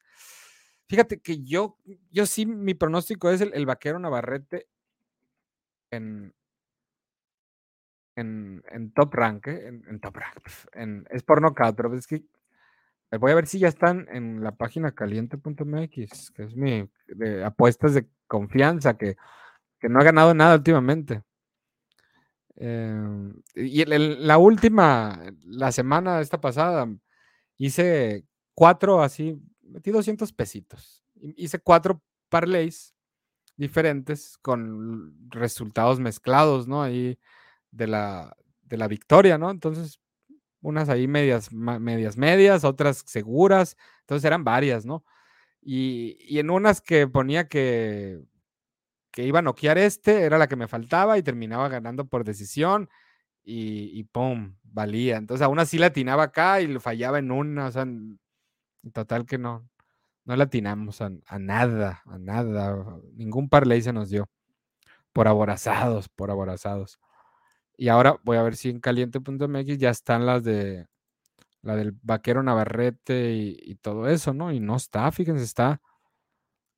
Fíjate que yo, yo sí, mi pronóstico es el, vaquero Navarrete en, en, en top rank, ¿eh? en, top rank, en, es por nocaut, pero es que eh, voy a ver si ya están en la página caliente.mx, que es mi de apuestas de confianza, que, que no ha ganado nada últimamente. Eh, y la última, la semana esta pasada, hice cuatro así, metí 200 pesitos. Hice cuatro parlays diferentes con resultados mezclados, ¿no? Ahí de la, de la victoria, ¿no? Entonces, unas ahí medias, medias, medias, otras seguras, entonces eran varias, ¿no? Y, y en unas que ponía que, que iba a noquear este, era la que me faltaba y terminaba ganando por decisión y, y ¡pum! Valía. Entonces, aún así la atinaba acá y fallaba en una, o sea, total que no, no la atinamos a, a, nada, a nada. Ningún parlay se nos dio. Por aborazados, por aborazados. Y ahora voy a ver si en caliente.mx ya están las de la del vaquero Navarrete y, todo eso, ¿no? Y no está, fíjense, está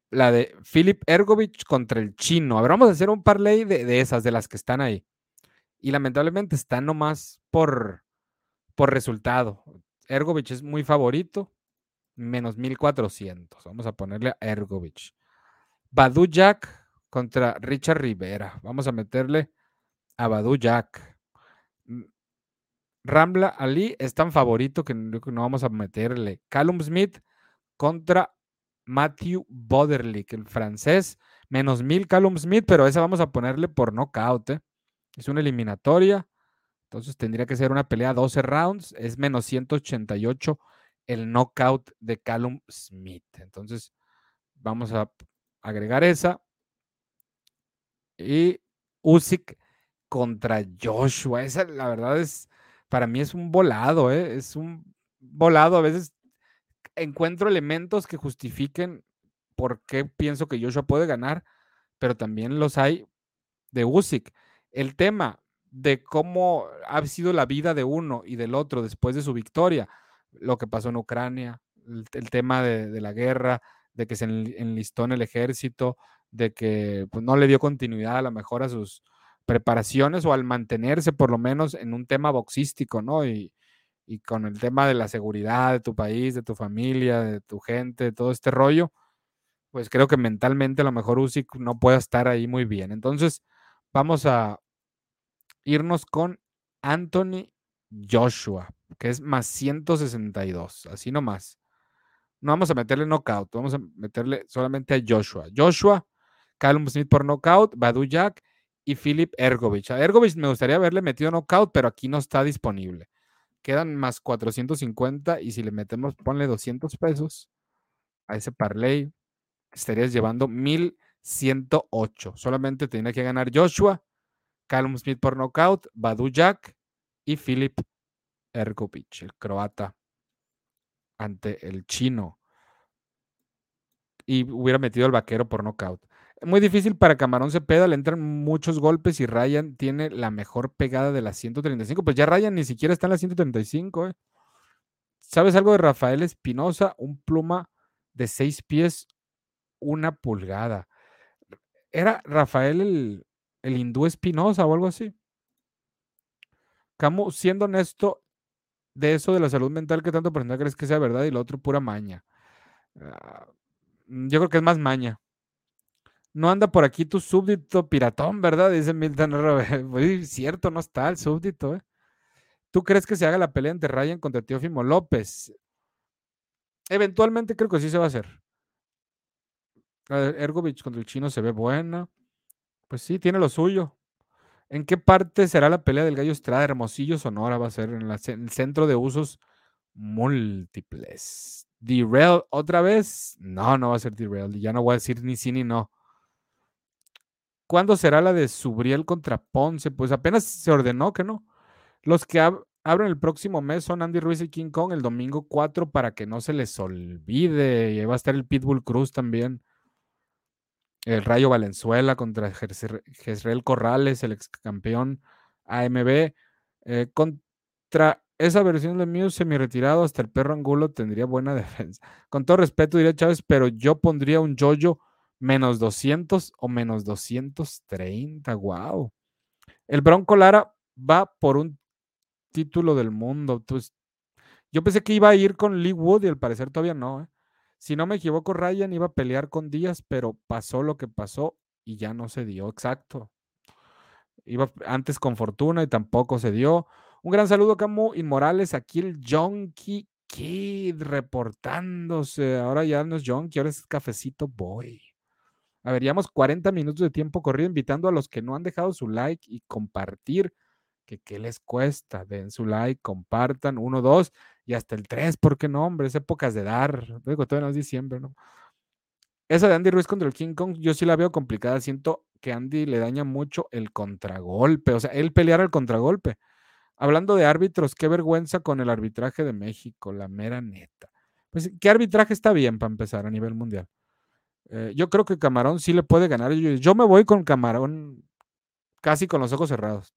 la de Philip Ergovich contra el chino. A ver, vamos a hacer un parlay de, de esas, de las que están ahí. Y lamentablemente están nomás por, por resultado. Ergovich es muy favorito, menos 1400. Vamos a ponerle a Ergovich. Badu Jack contra Richard Rivera. Vamos a meterle a Badu Jack. Rambla Ali es tan favorito que no vamos a meterle. Callum Smith contra Matthew Boderlick, el francés. Menos mil Callum Smith, pero esa vamos a ponerle por knockout. ¿eh? Es una eliminatoria. Entonces tendría que ser una pelea 12 rounds. Es menos 188 el knockout de Callum Smith. Entonces, vamos a agregar esa. Y Usyk contra Joshua. Esa, la verdad, es para mí es un volado, ¿eh? es un volado. A veces encuentro elementos que justifiquen por qué pienso que Joshua puede ganar, pero también los hay de Usyk. El tema de cómo ha sido la vida de uno y del otro después de su victoria lo que pasó en Ucrania, el, tema de, la guerra, de que se enlistó en el ejército, de que pues, no le dio continuidad a lo mejor a sus preparaciones o al mantenerse por lo menos en un tema boxístico, ¿no? Y, y con el tema de la seguridad de tu país, de tu familia, de tu gente, de todo este rollo, pues creo que mentalmente a lo mejor Usyk no puede estar ahí muy bien. Entonces, vamos a irnos con Anthony Joshua que es más 162, así nomás. No vamos a meterle knockout, vamos a meterle solamente a Joshua. Joshua, Callum Smith por knockout, Badu Jack y Philip Ergovich. A Ergovich me gustaría haberle metido knockout, pero aquí no está disponible. Quedan más 450 y si le metemos, ponle 200 pesos a ese parlay, estarías llevando 1108. Solamente tiene que ganar Joshua, Callum Smith por knockout, Badu Jack y Philip Ergovic, el croata, ante el chino. Y hubiera metido al vaquero por nocaut. Muy difícil para Camarón Cepeda, le entran muchos golpes y Ryan tiene la mejor pegada de las 135. Pues ya Ryan ni siquiera está en las 135. ¿eh? ¿Sabes algo de Rafael Espinosa? Un pluma de seis pies, una pulgada. ¿Era Rafael el, el hindú Espinosa o algo así? Camus, siendo honesto, de eso de la salud mental, ¿qué tanto porcentaje crees que sea verdad y lo otro pura maña? Uh, yo creo que es más maña. No anda por aquí tu súbdito piratón, ¿verdad? Dice Milton. Muy cierto, no está el súbdito, ¿eh? ¿Tú crees que se haga la pelea entre Ryan contra Teófimo López? Eventualmente creo que sí se va a hacer. Ergovich contra el chino se ve buena. Pues sí, tiene lo suyo. ¿En qué parte será la pelea del Gallo Estrada? Hermosillo, Sonora, va a ser en, el centro de usos múltiples. ¿Derail otra vez? No, no va a ser Derail. Ya no voy a decir ni sí ni no. ¿Cuándo será la de Subriel contra Ponce? Pues apenas se ordenó que no. Los que abren el próximo mes son Andy Ruiz y King Kong el domingo 4 para que no se les olvide. Y ahí va a estar el Pitbull Cruz también. El Rayo Valenzuela contra Jezreel Corrales, el ex campeón AMB. Eh, contra esa versión de mío semi-retirado, hasta el perro Angulo tendría buena defensa. Con todo respeto, diría Chávez, pero yo pondría un Jojo menos 200 o menos 230. Wow. El Bronco Lara va por un título del mundo. Pues, yo pensé que iba a ir con Lee Wood y al parecer todavía no. ¿eh? Si no me equivoco, Ryan iba a pelear con Díaz, pero pasó lo que pasó y ya no se dio. Exacto. Iba antes con Fortuna y tampoco se dio. Un gran saludo, Camu Inmorales. Aquí el Jonky Kid reportándose. Ahora ya no es Jonky, ahora es Cafecito Boy. A ver, llevamos 40 minutos de tiempo corrido invitando a los que no han dejado su like y compartir. Que qué les cuesta, den su like, compartan, uno, dos y hasta el tres, porque no, hombre, es épocas de dar. Digo, todavía no es diciembre, ¿no? Esa de Andy Ruiz contra el King Kong, yo sí la veo complicada. Siento que Andy le daña mucho el contragolpe, o sea, él pelear el contragolpe. Hablando de árbitros, qué vergüenza con el arbitraje de México, la mera neta. Pues, ¿qué arbitraje está bien para empezar a nivel mundial? Eh, yo creo que Camarón sí le puede ganar. Yo, me voy con Camarón casi con los ojos cerrados.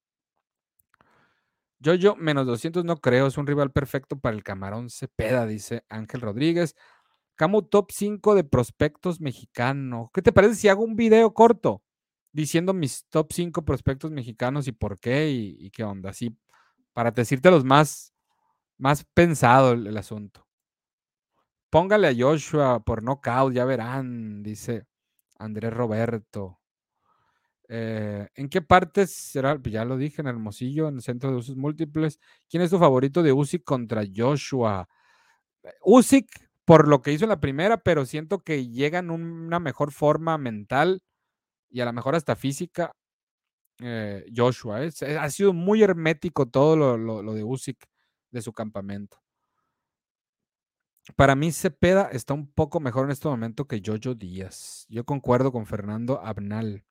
Yo, yo, menos 200 no creo, es un rival perfecto para el Camarón Cepeda, dice Ángel Rodríguez. Camu top 5 de prospectos mexicanos. ¿Qué te parece si hago un video corto diciendo mis top 5 prospectos mexicanos y por qué y, qué onda? Así, para decirte los más, más pensado el asunto. Póngale a Joshua por knockout, ya verán, dice Andrés Roberto. Eh, ¿En qué partes será? Pues ya lo dije, en Hermosillo, en el centro de usos múltiples. ¿Quién es tu favorito de Usyk contra Joshua? Usyk, por lo que hizo en la primera, pero siento que llega en una mejor forma mental y a lo mejor hasta física. Eh, Joshua, ¿eh? ha sido muy hermético todo lo, lo de Usyk de su campamento. Para mí Cepeda está un poco mejor en este momento que Jojo Díaz. Yo concuerdo con Fernando Abnal.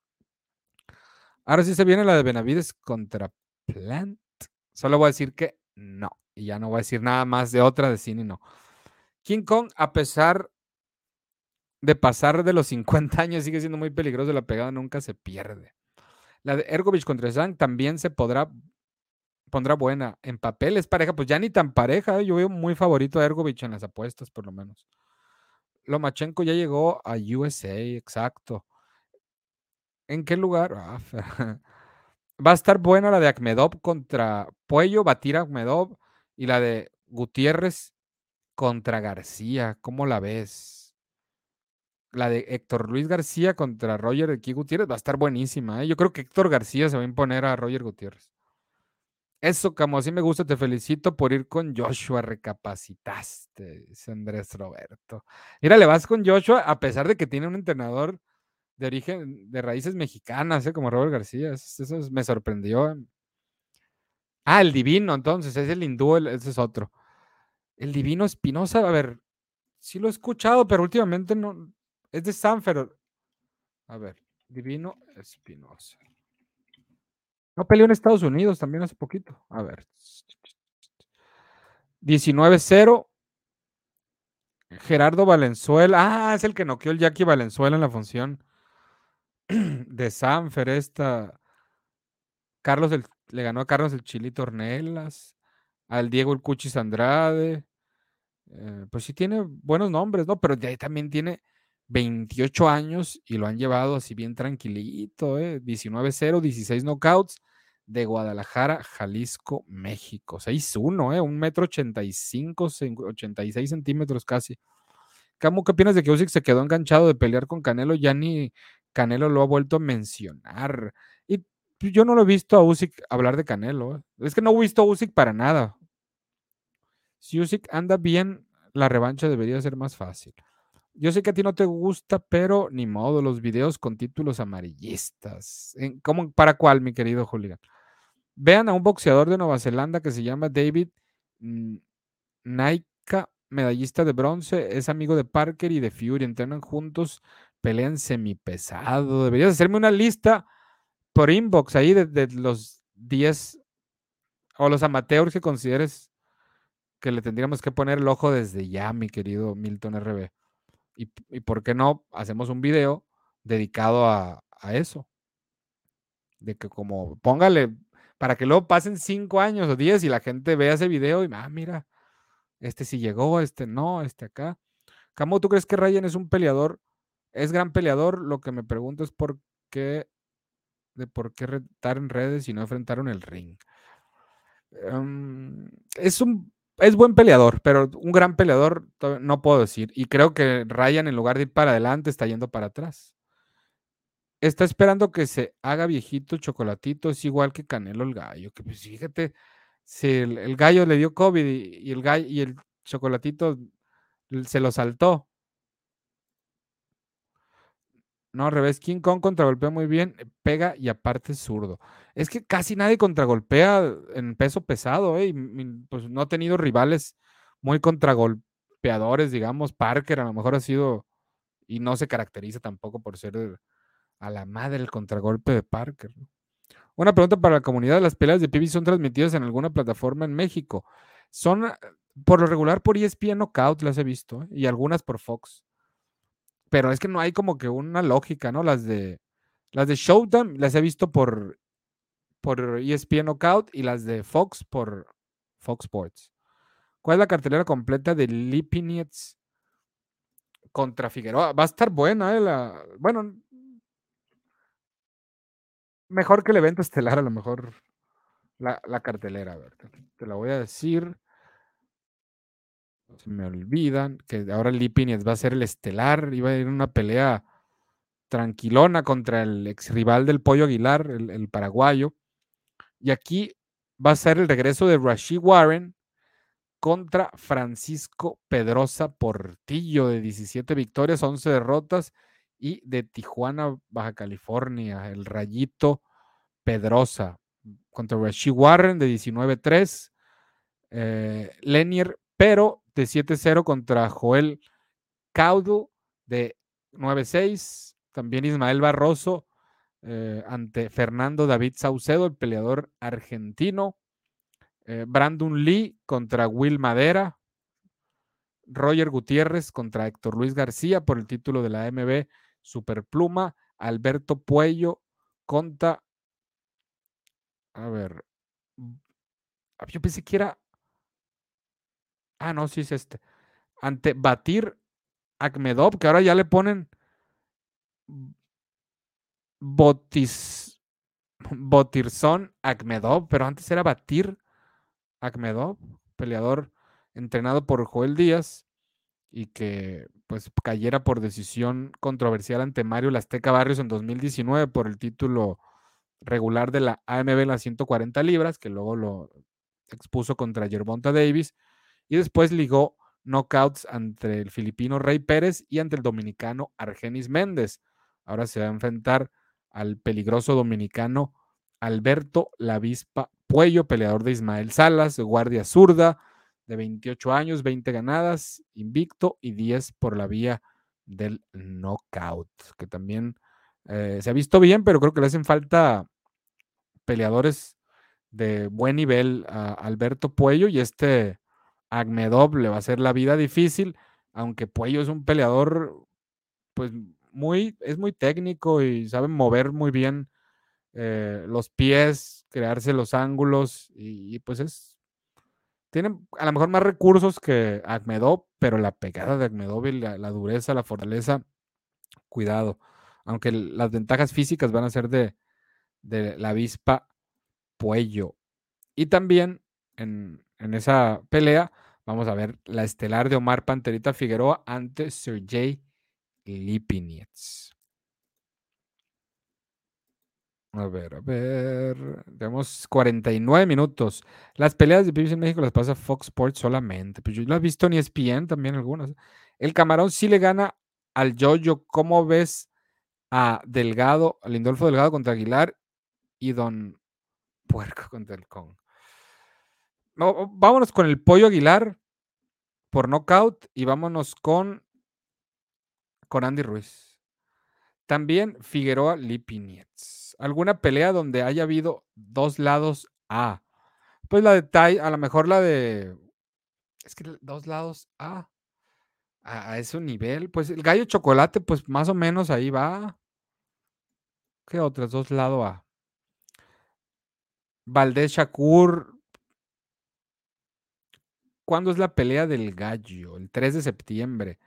Ahora sí se viene la de Benavides contra Plant. Solo voy a decir que no. Y ya no voy a decir nada más de otra de cine, no. King Kong, a pesar de pasar de los 50 años, sigue siendo muy peligroso. La pegada nunca se pierde. La de Ergovich contra Zhang también se podrá pondrá buena. En papel es pareja, pues ya ni tan pareja. ¿eh? Yo veo muy favorito a Ergovich en las apuestas, por lo menos. Lomachenko ya llegó a USA, exacto. ¿En qué lugar? Ah, va a estar buena la de Akmedov contra Puello, batir a. Y la de Gutiérrez contra García. ¿Cómo la ves? La de Héctor Luis García contra Roger Aquí Gutiérrez va a estar buenísima. ¿eh? Yo creo que Héctor García se va a imponer a Roger Gutiérrez. Eso, como así me gusta, te felicito por ir con Joshua, recapacitaste, dice Andrés Roberto. Mira, le vas con Joshua a pesar de que tiene un entrenador de origen, de raíces mexicanas, ¿eh? como Robert García. Eso, me sorprendió. Ah, el divino, entonces, es el hindú, ese es otro. El divino Espinosa, a ver, sí lo he escuchado, pero últimamente no. Es de Sanford. A ver, divino Espinosa. No peleó en Estados Unidos también hace poquito. A ver. 19-0. Gerardo Valenzuela. Ah, es el que noqueó el Jackie Valenzuela en la función de Sanfer. Esta. Carlos le ganó a Carlos el Chilito Ornelas. Al Diego el Cuchis Andrade. Eh, pues sí tiene buenos nombres, ¿no? Pero ahí también tiene 28 años y lo han llevado así bien tranquilito, ¿eh? 19-0, 16 knockouts de Guadalajara, Jalisco, México. 6'1, ¿eh? Un metro 85, 86 centímetros casi. Camo, ¿qué opinas de que Usyk se quedó enganchado de pelear con Canelo? Ya ni Canelo lo ha vuelto a mencionar. Y pues, yo no lo he visto a Usyk hablar de Canelo. ¿eh? Es que no he visto a Usyk para nada. Si Usyk anda bien, la revancha debería ser más fácil. Yo sé que a ti no te gusta, pero ni modo, los videos con títulos amarillistas. ¿Cómo, ¿Para cuál, mi querido Julián? Vean a un boxeador de Nueva Zelanda que se llama David Naika, medallista de bronce, es amigo de Parker y de Fury, entrenan juntos, pelean semipesado. Deberías hacerme una lista por inbox ahí de, los 10 o los amateurs que consideres que le tendríamos que poner el ojo desde ya, mi querido Milton RB. Y, y por qué no hacemos un video dedicado a, a eso. De que como póngale, para que luego pasen 5 años o 10 y la gente vea ese video y, ah, mira, este sí llegó, este no, este acá. Camo, ¿tú crees que Ryan es un peleador? Es gran peleador. Lo que me pregunto es por qué, de por qué retar en redes y no enfrentaron el ring. Um, es un es buen peleador, pero un gran peleador no puedo decir. Y creo que Ryan, en lugar de ir para adelante, está yendo para atrás. Está esperando que se haga viejito chocolatito, es igual que Canelo el gallo. Que pues, fíjate, si el, el, gallo le dio COVID y, y, el gallo y el chocolatito se lo saltó. No, al revés, King Kong contragolpea muy bien, pega y aparte es zurdo. Es que casi nadie contragolpea en peso pesado, ¿eh? pues no ha tenido rivales muy contragolpeadores, digamos. Parker a lo mejor ha sido, y no se caracteriza tampoco por ser a la madre el contragolpe de Parker. Una pregunta para la comunidad: ¿las peleas de PB son transmitidas en alguna plataforma en México? Son por lo regular por ESPN Knockout, las he visto, ¿eh? y algunas por Fox pero es que no hay como que una lógica, ¿no? Las de las de Showtime las he visto por por ESPN Knockout y las de Fox por Fox Sports. ¿Cuál es la cartelera completa de Lipinets contra Figueroa? Va a estar buena, ¿eh? La, bueno, mejor que el evento estelar, a lo mejor la, la cartelera, a ver, te, te la voy a decir se me olvidan, que ahora Lipinets va a ser el estelar, iba a ir una pelea tranquilona contra el ex rival del Pollo Aguilar, el, paraguayo. Y aquí va a ser el regreso de Rashid Warren contra Francisco Pedrosa Portillo, de 17 victorias, 11 derrotas, y de Tijuana, Baja California, el Rayito Pedrosa contra Rashid Warren de 19-3. Eh, Lenier pero de 7-0 contra Joel Caudo de 9-6. También Ismael Barroso eh, ante Fernando David Saucedo, el peleador argentino. Eh, Brandon Lee contra Will Madera. Roger Gutiérrez contra Héctor Luis García por el título de la AMB Superpluma. Alberto Puello contra. A ver. Yo pensé que era Ah, no, sí es este. Ante Batir Akmedov, que ahora ya le ponen Botis, Botirson Akmedov, pero antes era Batir Akmedov, peleador entrenado por Joel Díaz y que pues cayera por decisión controversial ante Mario Lasteca Barrios en 2019 por el título regular de la AMB en las 140 libras, que luego lo expuso contra Gervonta Davis y después ligó knockouts ante el filipino Rey Pérez y ante el dominicano Argenis Méndez. Ahora se va a enfrentar al peligroso dominicano Alberto Lavispa Puello, peleador de Ismael Salas, guardia zurda, de 28 años, 20 ganadas, invicto y 10 por la vía del knockout, que también eh, se ha visto bien, pero creo que le hacen falta peleadores de buen nivel a Alberto Puello y este Agmedov le va a hacer la vida difícil, aunque Puello es un peleador, pues muy, es muy técnico y sabe mover muy bien eh, los pies, crearse los ángulos y, pues es, tiene a lo mejor más recursos que Agmedov, pero la pegada de Agmedov y la, la dureza, la fortaleza, cuidado, aunque las ventajas físicas van a ser de, de la avispa Puello. Y también en, en esa pelea, vamos a ver la estelar de Omar Panterita Figueroa ante Sergey Lipinets. A ver, a ver. Tenemos 49 minutos. Las peleas de PBC en México las pasa Fox Sports solamente. Pues yo lo he visto en ESPN también algunas. El camarón sí le gana al Jojo. ¿Cómo ves a Delgado, a Lindolfo Delgado contra Aguilar y Don Puerco contra el Kong? No, vámonos con el Pollo Aguilar por knockout y vámonos con, con Andy Ruiz. También Figueroa Lipinets. ¿Alguna pelea donde haya habido dos lados A? Pues la de Tai, a lo mejor la de. Es que dos lados A. A, a ese nivel. Pues el gallo chocolate, pues más o menos ahí va. ¿Qué otras? Dos lados A. Valdés Shakur. ¿Cuándo es la pelea del gallo? El 3 de septiembre.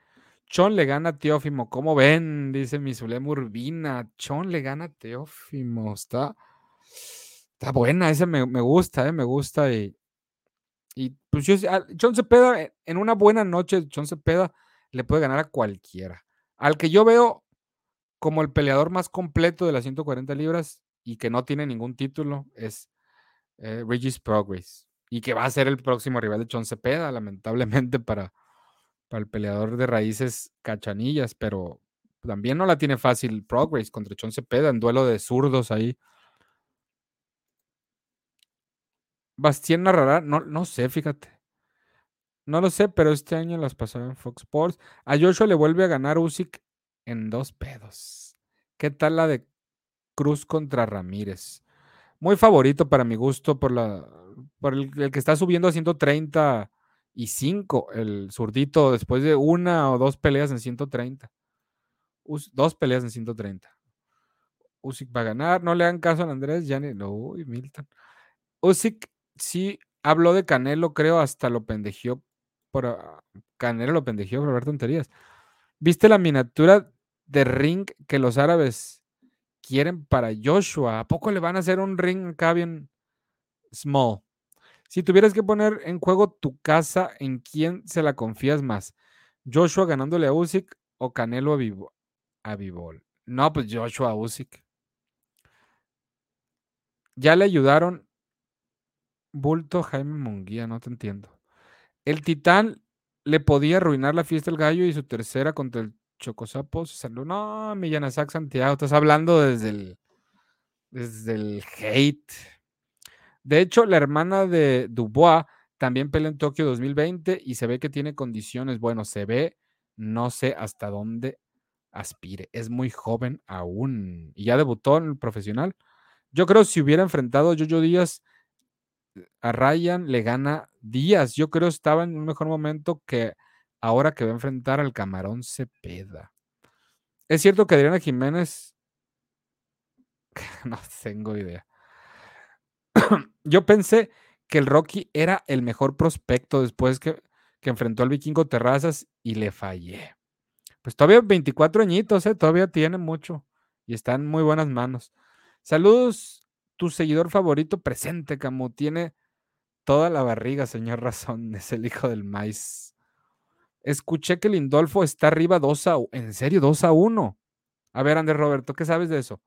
Chon le gana a Teófimo. ¿Cómo ven? Dice mi Zulem Urbina. Chon le gana a Teófimo. Está, está buena. Esa me, me gusta, eh, me gusta. Y, y pues yo, Chon Cepeda, eh, en una buena noche, Chon Cepeda le puede ganar a cualquiera. Al que yo veo como el peleador más completo de las 140 libras y que no tiene ningún título es eh, Regis Progress. Y que va a ser el próximo rival de Chon Cepeda, lamentablemente para, para el peleador de raíces cachanillas, pero también no la tiene fácil Progress contra Chon Cepeda en duelo de zurdos ahí. Bastien narrará, no, no sé, fíjate. No lo sé, pero este año las pasaron en Fox Sports. A Joshua le vuelve a ganar Usyk en dos pedos. ¿Qué tal la de Cruz contra Ramírez? Muy favorito para mi gusto por la por el, que está subiendo a 130 y 5 el zurdito después de una o dos peleas en 130. Us, dos peleas en 130. Usyk va a ganar, no le hagan caso a Andrés, ya ni, no, uy, Milton. Usyk sí habló de Canelo, creo, hasta lo pendejió por uh, Canelo lo pendejió por ver tonterías. ¿Viste la miniatura de ring que los árabes quieren para Joshua? ¿A poco le van a hacer un ring acá bien small? Si tuvieras que poner en juego tu casa, ¿en quién se la confías más? ¿Joshua ganándole a Usyk o Canelo a, Vivo, a Vivol? No, pues Joshua a Usyk. Ya le ayudaron Bulto Jaime Munguía, no te entiendo. El Titán le podía arruinar la fiesta al gallo y su tercera contra el Chocosapo se salió. No, Millanazac Santiago, estás hablando desde el, desde el hate. De hecho, la hermana de Dubois también pelea en Tokio 2020 y se ve que tiene condiciones. Bueno, se ve, no sé hasta dónde aspire. Es muy joven aún y ya debutó en el profesional. Yo creo si hubiera enfrentado a Jojo Díaz a Ryan, le gana Díaz. Yo creo estaba en un mejor momento que ahora que va a enfrentar al Camarón Cepeda. Es cierto que Adriana Jiménez. no tengo idea. Yo pensé que el Rocky era el mejor prospecto después que, que, enfrentó al Vikingo Terrazas y le fallé. Pues todavía 24 añitos, ¿eh? todavía tiene mucho y está en muy buenas manos. Saludos, tu seguidor favorito presente, Camu. Tiene toda la barriga, señor Razón. Es el hijo del maíz. Escuché que Lindolfo está arriba 2 a 1. ¿En serio? 2 a 1. A ver, Andrés Roberto, ¿qué sabes de eso?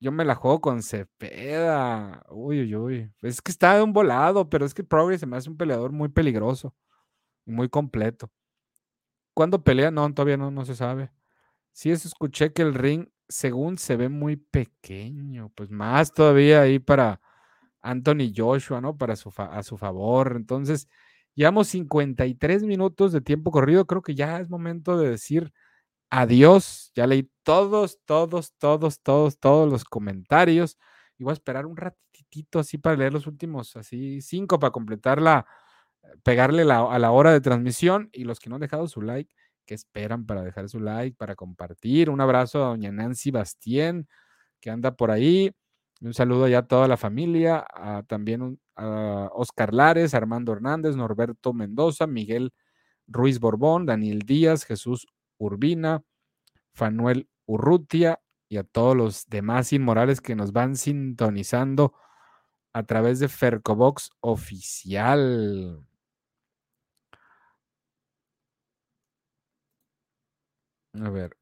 Yo me la juego con Cepeda. Uy, uy, uy. Es que está de un volado, pero es que Progress se me hace un peleador muy peligroso y muy completo. ¿Cuándo pelea? No, todavía no, no se sabe. Sí, eso escuché que el ring, según se ve muy pequeño, pues más todavía ahí para Anthony Joshua, ¿no? Para su a su favor. Entonces, llevamos 53 minutos de tiempo corrido. Creo que ya es momento de decir adiós. Ya leí todos, todos, todos, todos, todos los comentarios. Y voy a esperar un ratitito así para leer los últimos, así cinco para completar la, pegarle la, a la hora de transmisión. Y los que no han dejado su like, que esperan para dejar su like, para compartir. Un abrazo a doña Nancy Bastien, que anda por ahí. Un saludo ya a toda la familia, a, también un, Oscar Lares, Armando Hernández, Norberto Mendoza, Miguel Ruiz Borbón, Daniel Díaz, Jesús Urbina, Fanuel Urrutia y a todos los demás inmorales que nos van sintonizando a través de Fercobox oficial. A ver.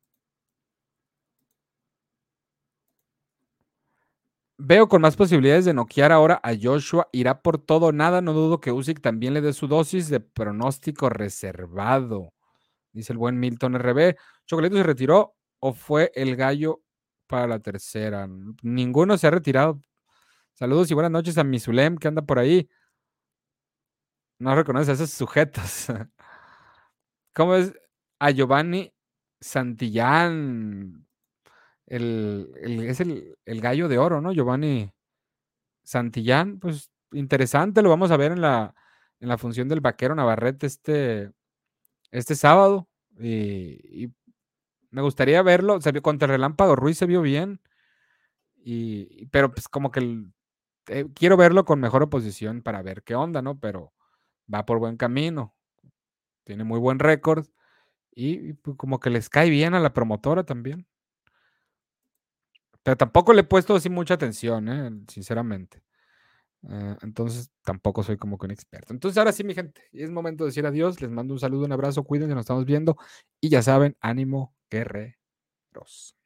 Veo con más posibilidades de noquear ahora a Joshua. Irá por todo nada. No dudo que Usyk también le dé su dosis de pronóstico reservado. Dice el buen Milton RB. ¿Chocolito se retiró o fue el gallo para la tercera? Ninguno se ha retirado. Saludos y buenas noches a Misulem que anda por ahí. No reconoce a esos sujetos. ¿Cómo es a Giovanni Santillán, el, es el, gallo de oro, ¿no? Giovanni Santillán, pues interesante, lo vamos a ver en la, en la función del vaquero Navarrete este, este sábado. Y, me gustaría verlo. Se vio, contra el Relámpago Ruiz se vio bien. Y, pero pues como que eh, quiero verlo con mejor oposición para ver qué onda, ¿no? Pero va por buen camino. Tiene muy buen récord. Y, pues, como que les cae bien a la promotora también. Tampoco le he puesto así mucha atención, ¿eh? sinceramente. Eh, entonces tampoco soy como que un experto. Entonces ahora sí, mi gente, es momento de decir adiós. Les mando un saludo, un abrazo, cuídense, nos estamos viendo. Y ya saben, ánimo, guerreros.